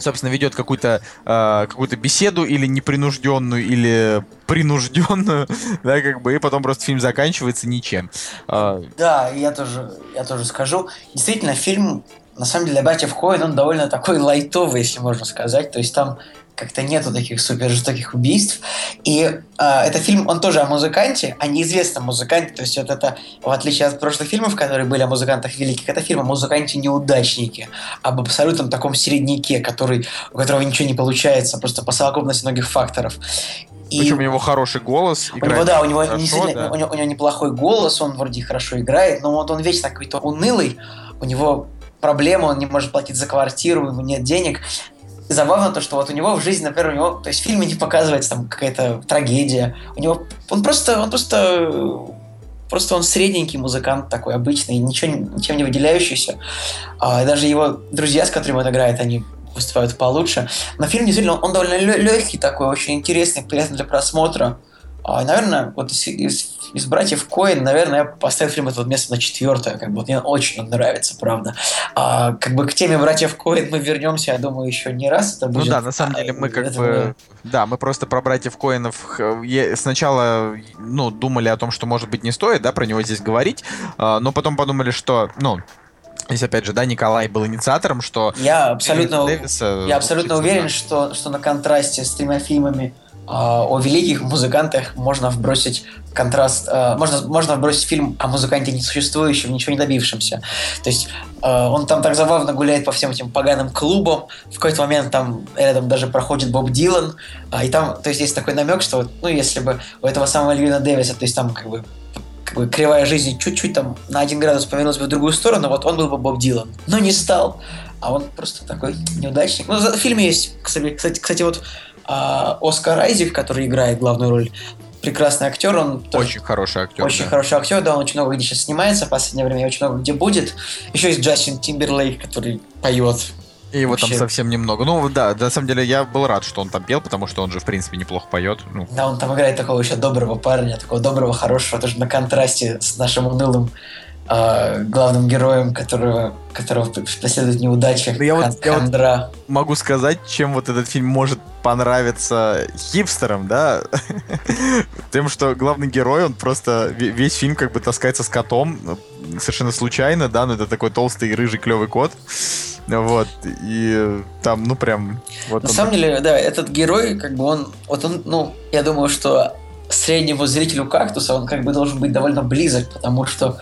Speaker 3: собственно, ведет какую-то э, какую-то беседу или непринужденную, или принужденную, [LAUGHS] да, как бы, и потом просто фильм заканчивается ничем. Э,
Speaker 1: Да, я тоже, я тоже скажу. Действительно, фильм, на самом деле, братьев Коэн, он довольно такой лайтовый, если можно сказать. То есть там как-то нету таких супер жестоких убийств. И а, это фильм, он тоже о музыканте, о неизвестном музыканте. То есть вот это, в отличие от прошлых фильмов, которые были о музыкантах великих, это фильм о музыканте-неудачнике, об абсолютном таком середняке, который, у которого ничего не получается, просто по совокупности многих факторов. И-
Speaker 3: Причем у него хороший голос.
Speaker 1: у него, да, у него,
Speaker 3: хорошо,
Speaker 1: действительно,
Speaker 3: да.
Speaker 1: у, него, у него неплохой голос, он вроде хорошо играет, но вот он вечно какой-то унылый, у него проблемы, он не может платить за квартиру, ему нет денег. Забавно то, что вот у него в жизни, например, у него, то есть в фильме не показывается там какая-то трагедия, у него, он просто, он просто, просто он средненький музыкант такой обычный, ничего, ничем не выделяющийся. А, даже его друзья, с которыми он играет, они выступают получше. Но фильм действительно, он довольно легкий такой, очень интересный, приятный для просмотра. А, наверное, вот из, из- из братьев Коэн, наверное, я поставил фильм это вот место на четвертое. Как бы вот мне очень он нравится, правда. А, как бы к теме братьев Коэн мы вернемся, я думаю, еще не раз. Это
Speaker 3: Ну
Speaker 1: будет.
Speaker 3: да, на самом деле мы
Speaker 1: А,
Speaker 3: как
Speaker 1: это
Speaker 3: бы... Да, мы просто про братьев Коинов сначала, ну, думали о том, что, может быть, не стоит, да, про него здесь говорить, а, но потом подумали, что, ну, здесь опять же, да, Николай был инициатором, что...
Speaker 1: Я абсолютно,
Speaker 3: Дэвиса
Speaker 1: я абсолютно уверен, что, что на контрасте с тремя фильмами о великих музыкантах можно вбросить контраст, э, можно, можно вбросить фильм о музыканте несуществующем, ничего не добившемся. То есть э, он там так забавно гуляет по всем этим поганым клубам, в какой-то момент там рядом даже проходит Боб Дилан, э, и там, то есть есть такой намек, что ну, если бы у этого самого Львина Дэвиса, то есть там как бы как бы кривая жизни чуть-чуть там на один градус повернулась бы в другую сторону, вот он был бы Боб Дилан. Но не стал. А он просто такой неудачник. Ну, в фильме есть, кстати, кстати, кстати вот а, Оскар Айзек, который играет главную роль, прекрасный актер, он
Speaker 3: очень хороший актер.
Speaker 1: Очень да. хороший актер, да, он очень много где сейчас снимается в последнее время, очень много где будет. Еще есть Джастин Тимберлейк, который поет.
Speaker 3: И его Вообще. там совсем немного. Ну да, на самом деле я был рад, что он там пел, потому что он же в принципе неплохо поет. Ну.
Speaker 1: Да, он там играет такого еще доброго парня, такого доброго, хорошего, тоже на контрасте с нашим унылым э, главным героем, которого, которого преследует неудача,
Speaker 3: да я вот, я вот могу сказать, чем вот этот фильм может понравиться хипстерам, да? [LAUGHS] Тем, что главный герой, он просто весь фильм как бы таскается с котом, совершенно случайно, да, но это такой толстый рыжий клевый кот. Вот, и там, ну, прям...
Speaker 1: Вот На он... самом деле, да, этот герой, как бы он, вот он, ну, я думаю, что среднему зрителю кактуса он как бы должен быть довольно близок, потому что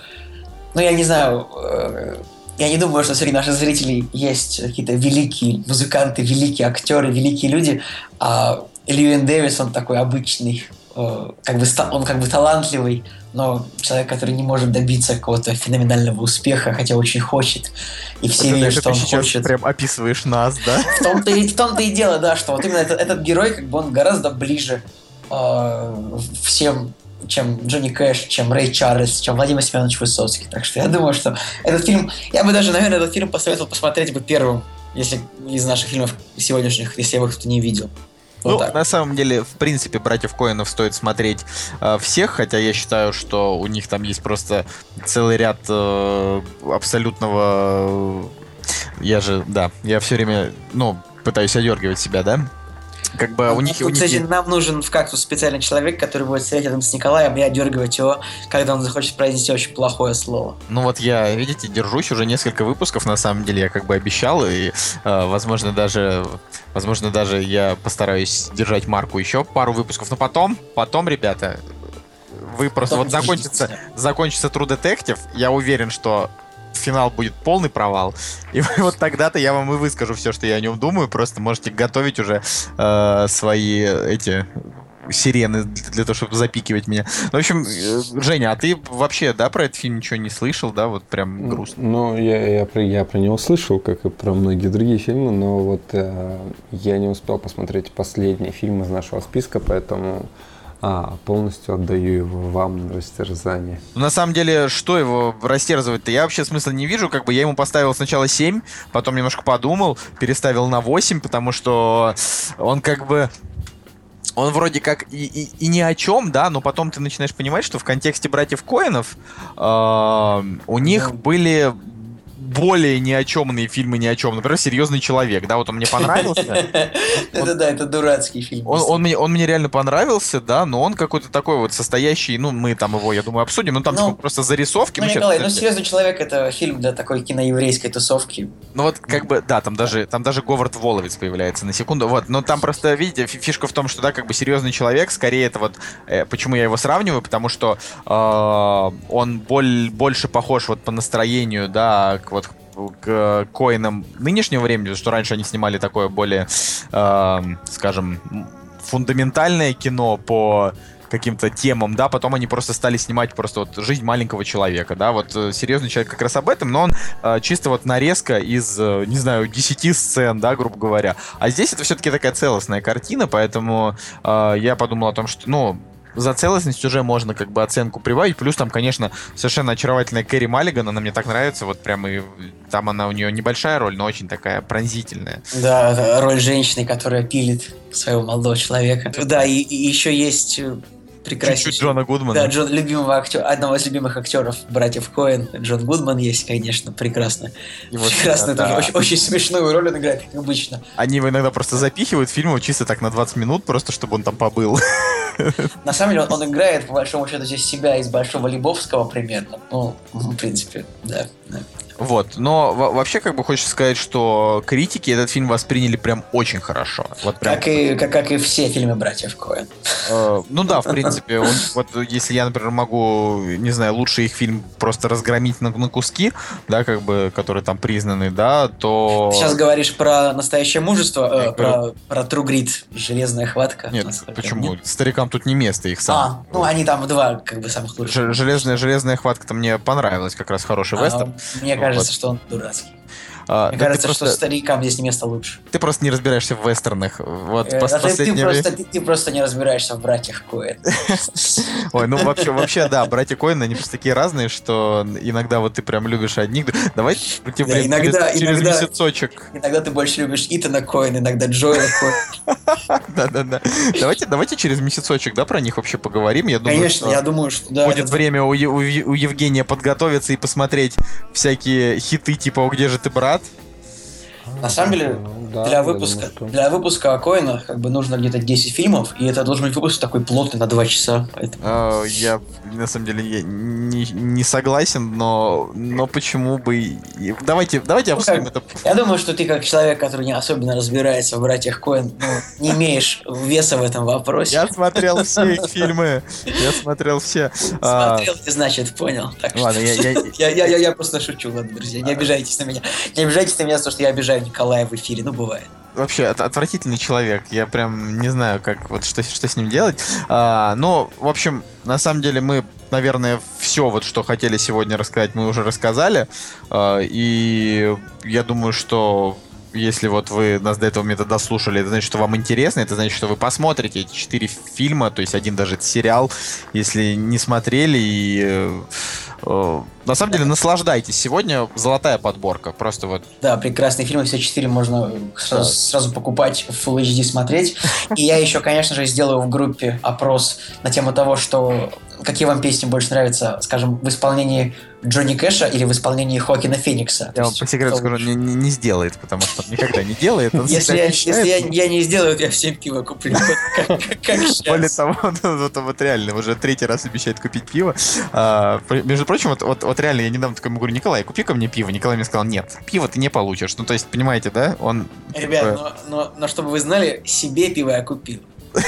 Speaker 1: ну, я не знаю, э, я не думаю, что среди наших зрителей есть какие-то великие музыканты, великие актеры, великие люди, а Льюин Дэвис, он такой обычный, э, как бы он как бы талантливый, но человек, который не может добиться какого-то феноменального успеха, хотя очень хочет. И все вот видят, что он хочет.
Speaker 3: прям описываешь нас, да? [LAUGHS]
Speaker 1: В том-то и, в том-то и дело, да, что вот именно этот, этот герой, как бы он гораздо ближе э, всем чем Джонни Кэш, чем Рэй Чарльз, чем Владимир Семенович Высоцкий. Так что я думаю, что этот фильм... Я бы даже, наверное, этот фильм посоветовал посмотреть бы первым, если из наших фильмов сегодняшних, если его кто-то не видел.
Speaker 3: Вот ну, так. на самом деле, в принципе, братьев Коинов стоит смотреть э, всех, хотя я считаю, что у них там есть просто целый ряд э, абсолютного. Э, я же, да, я все время, ну, пытаюсь одергивать себя, да, как бы у них...
Speaker 1: У них... Кстати, нам нужен в кактус специальный человек, который будет сидеть рядом с Николаем и одергивать его, когда он захочет произнести очень плохое слово.
Speaker 3: Ну вот я, видите, держусь уже несколько выпусков, на самом деле, я как бы обещал, и, э, возможно, даже, возможно, даже я постараюсь держать марку еще пару выпусков, но потом, потом, ребята, вы просто потом вот закончится, закончится True Detective, я уверен, что финал будет полный провал. И [LAUGHS] вот тогда-то я вам и выскажу все, что я о нем думаю. Просто можете готовить уже э, свои эти сирены для того, чтобы запикивать меня. Ну, в общем, э, Женя, а ты вообще, да, про этот фильм ничего не слышал, да, вот прям грустно?
Speaker 2: Ну, я, я, про, я про него слышал, как и про многие другие фильмы, но вот э, я не успел посмотреть последний фильм из нашего списка, поэтому а, полностью отдаю его вам на растерзание.
Speaker 3: Ну, на самом деле, что его растерзывать-то? Я вообще смысла не вижу. Как бы я ему поставил сначала 7, потом немножко подумал, переставил на 8, потому что он как бы он вроде как и, и, и ни о чем, да, но потом ты начинаешь понимать, что в контексте братьев Коинов э, у них были более ни о чемные фильмы ни о чем. Например, «Серьезный человек», да, вот он мне [LAUGHS] понравился.
Speaker 1: Это да, это дурацкий фильм.
Speaker 3: Он мне он мне реально понравился, да, но он какой-то такой вот состоящий, ну, мы там его, я думаю, обсудим, но там ну, типа просто зарисовки.
Speaker 1: Ну, Николай, ну, «Серьезный человек» — это фильм для такой киноеврейской тусовки.
Speaker 3: Ну, вот как бы, да, там даже, там даже Говард Воловец появляется на секунду, вот, но там просто, видите, фишка в том, что, да, как бы «Серьезный человек», скорее это вот, э, почему я его сравниваю, потому что э, он боль, больше похож вот по настроению, да, к вот к коинам нынешнего времени, что раньше они снимали такое более, э, скажем, фундаментальное кино по каким-то темам, да, потом они просто стали снимать просто вот жизнь маленького человека, да, вот э, серьезный человек как раз об этом, но он э, чисто вот нарезка из, э, не знаю, 10 сцен, да, грубо говоря. А здесь это все-таки такая целостная картина, поэтому э, я подумал о том, что, ну, за целостность уже можно как бы оценку прибавить. Плюс там, конечно, совершенно очаровательная Кэрри Маллиган, она мне так нравится, вот прям и там она у нее небольшая роль, но очень такая пронзительная.
Speaker 1: Да, роль женщины, которая пилит своего молодого человека. Да, и, и еще есть э, прекраснейший.
Speaker 3: Чуть-чуть Джона Гудмана.
Speaker 1: Да, Джон, любимого актера, одного из любимых актеров братьев Коэн, Джон Гудман есть, конечно, прекрасно. Вот, прекрасно, да, тоже да. Очень, очень смешную роль он играет, как обычно.
Speaker 3: Они его иногда просто запихивают в фильмы чисто так на 20 минут, просто чтобы он там побыл. [LAUGHS]
Speaker 1: На самом деле он, он играет, по большому счету, здесь себя из Большого Лебовского примерно. Ну, в принципе, да. да.
Speaker 3: Вот, но во- вообще как бы хочется сказать, что критики этот фильм восприняли прям очень хорошо. Вот прям,
Speaker 1: Как и, как, как и все фильмы братьев Коэн.
Speaker 3: э, ну да, в принципе, он- [LAUGHS] вот если я, например, могу, не знаю, лучше их фильм просто разгромить на, на куски, да, как бы, которые там признаны, да, то...
Speaker 1: Ты сейчас говоришь про настоящее мужество, э, про, про True Grit, железная хватка.
Speaker 3: Нет, почему?
Speaker 1: нет?
Speaker 3: Старикам тут не место, их сам.
Speaker 1: А, ну они там два, как бы, самых лучших.
Speaker 3: Железная, железная хватка-то мне понравилась, как раз хороший
Speaker 1: А,
Speaker 3: вестерн.
Speaker 1: Мне кажется, что он дурацкий.
Speaker 3: А,
Speaker 1: Мне кажется, что
Speaker 3: просто-
Speaker 1: старикам здесь не место лучше.
Speaker 3: Ты просто не разбираешься в вестернах. Вот
Speaker 1: Э,
Speaker 3: пос-
Speaker 1: а ты, ты
Speaker 3: время-
Speaker 1: просто, ты, ты просто не разбираешься в братьях Коэн. [LAUGHS]
Speaker 3: Ой, ну вообще, вообще, да, братья Коины, они просто такие разные, что иногда вот ты прям любишь одних. Давай
Speaker 1: Да, иногда-
Speaker 3: через, через
Speaker 1: иногда-
Speaker 3: месяцочек.
Speaker 1: Иногда ты больше любишь Итана Коэн, иногда Джоэла Коэн. [LAUGHS]
Speaker 3: Да-да-да. Давайте, давайте через месяцочек, да, про них вообще поговорим. Я думаю,
Speaker 1: Конечно,
Speaker 3: что
Speaker 1: я думаю, что да.
Speaker 3: будет
Speaker 1: это-
Speaker 3: время у, у у Евгения подготовиться и посмотреть всякие хиты типа «О, где же ты, брат?»
Speaker 1: На самом деле,
Speaker 2: Ну, да,
Speaker 1: для выпуска,
Speaker 2: думаю, что-
Speaker 1: для выпуска о Коинах как бы нужно где-то 10 фильмов, и это должен быть выпуск такой плотный на 2 часа. поэтому-
Speaker 3: А, Я, на самом деле, я не, не согласен, но, но почему бы... Давайте, давайте
Speaker 1: Ну,
Speaker 3: обсудим
Speaker 1: как-
Speaker 3: это
Speaker 1: Я думаю, что ты как человек, который не особенно разбирается в братьях Коэн, ну, не имеешь веса в этом вопросе.
Speaker 3: Я смотрел все их фильмы. Я смотрел все. А,
Speaker 1: Смотрел, ты, значит, понял.
Speaker 3: Ладно, [LAUGHS] я, я-
Speaker 1: просто шучу, ладно, друзья, не обижайтесь на меня. Не обижайтесь на меня за то, что я обижаю Николая в эфире, ну бывает.
Speaker 3: вообще от- отвратительный человек. Я прям не знаю, как вот что, что с ним делать. А, но, в общем, на самом деле мы, наверное, все вот, что хотели сегодня рассказать, мы уже рассказали. А, и я думаю, что если вот вы нас до этого момента дослушали, это значит, что вам интересно, это значит, что вы посмотрите эти четыре фильма, то есть один даже сериал, если не смотрели и э, на самом деле наслаждайтесь. Сегодня золотая подборка, просто вот
Speaker 1: Да, прекрасные фильмы, все четыре можно сразу, сразу покупать, в Full HD смотреть. И я еще, конечно же, сделаю в группе опрос на тему того, что какие вам песни больше нравятся, скажем, в исполнении Джонни Кэша или в исполнении Хоакина Феникса.
Speaker 3: Я вам по секрету скажу, не, не- не сделает, потому что он никогда не делает.
Speaker 1: Если я, если я, я не сделаю, я всем пиво куплю. [LAUGHS]
Speaker 3: Более того, [LAUGHS] он вот, реально уже третий раз обещает купить пиво. А, между прочим, вот, вот, реально я недавно такой говорю, Николай, купи ко мне пиво. Николай мне сказал, нет, пиво ты не получишь. Ну, то есть, понимаете, да? Он...
Speaker 1: Ребят,
Speaker 3: типа,
Speaker 1: но, но, но чтобы вы знали, себе пиво я купил. [LAUGHS]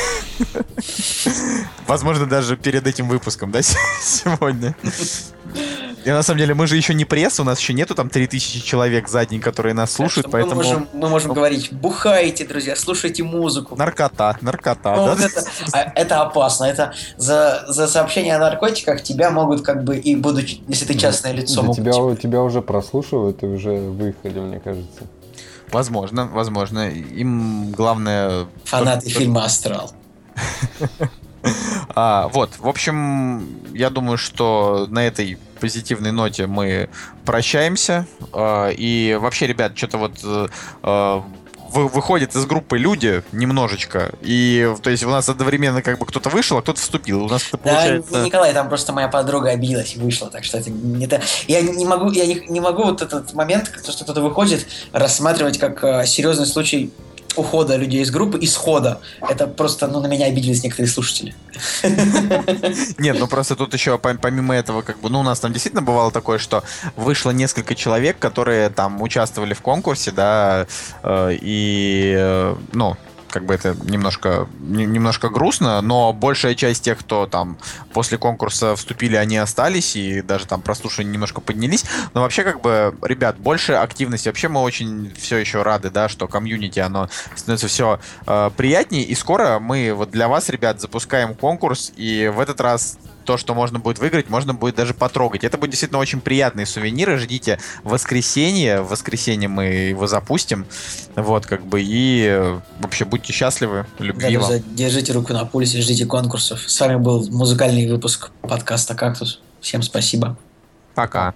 Speaker 3: Возможно, даже перед этим выпуском, да, [LAUGHS] сегодня. [LAUGHS] И на самом деле мы же еще не пресс, у нас еще нету там 3000 человек за день, которые нас слушают,
Speaker 1: Так
Speaker 3: поэтому...
Speaker 1: Мы можем, мы можем говорить, бухайте, друзья, слушайте музыку.
Speaker 3: Наркота, наркота,
Speaker 1: Ну,
Speaker 3: да?
Speaker 1: вот это, а, это опасно. Это за, за сообщение о наркотиках тебя могут как бы и будучи, если ты частное лицо,
Speaker 2: Да
Speaker 1: могут
Speaker 2: тебя,
Speaker 1: типа,
Speaker 2: тебя уже прослушивают и уже выехали, мне кажется.
Speaker 3: Возможно, возможно. Им главное...
Speaker 1: фанаты
Speaker 3: только-
Speaker 1: фильма Астрал. [LAUGHS]
Speaker 3: А, вот, в общем, я думаю, что на этой позитивной ноте мы прощаемся. А, и вообще, ребят, что-то вот э, э, вы- выходят из группы люди немножечко. И, то есть, у нас одновременно как бы кто-то вышел, а кто-то вступил. У нас это
Speaker 1: Да,
Speaker 3: получается...
Speaker 1: Николай, там просто моя подруга обиделась и вышла, так что это не это. Я не могу, я не, не могу вот этот момент, то, что кто-то выходит, рассматривать как э, серьезный случай ухода людей из группы, исхода. Это просто, ну, на меня обиделись некоторые слушатели. [LAUGHS]
Speaker 3: Нет, ну просто тут еще пом- помимо этого, как бы, ну у нас там действительно бывало такое, что вышло несколько человек, которые там участвовали в конкурсе, да, э, и, э, ну, как бы это немножко, не- немножко грустно, но большая часть тех, кто там после конкурса вступили, они остались, и даже там прослушивания немножко поднялись. Но вообще, как бы, ребят, больше активности. Вообще мы очень все еще рады, да, что комьюнити, оно становится все приятнее. И скоро мы вот для вас, ребят, запускаем конкурс, и в этот раз то, что можно будет выиграть, можно будет даже потрогать. Это будет действительно очень приятные сувениры. Ждите воскресенье. В воскресенье мы его запустим. Вот, как бы, и э, вообще будьте счастливы,
Speaker 1: Да,
Speaker 3: любви вам.
Speaker 1: друзья, держите руку на пульсе, ждите конкурсов. С вами был музыкальный выпуск подкаста «Кактус». Всем спасибо.
Speaker 3: Пока.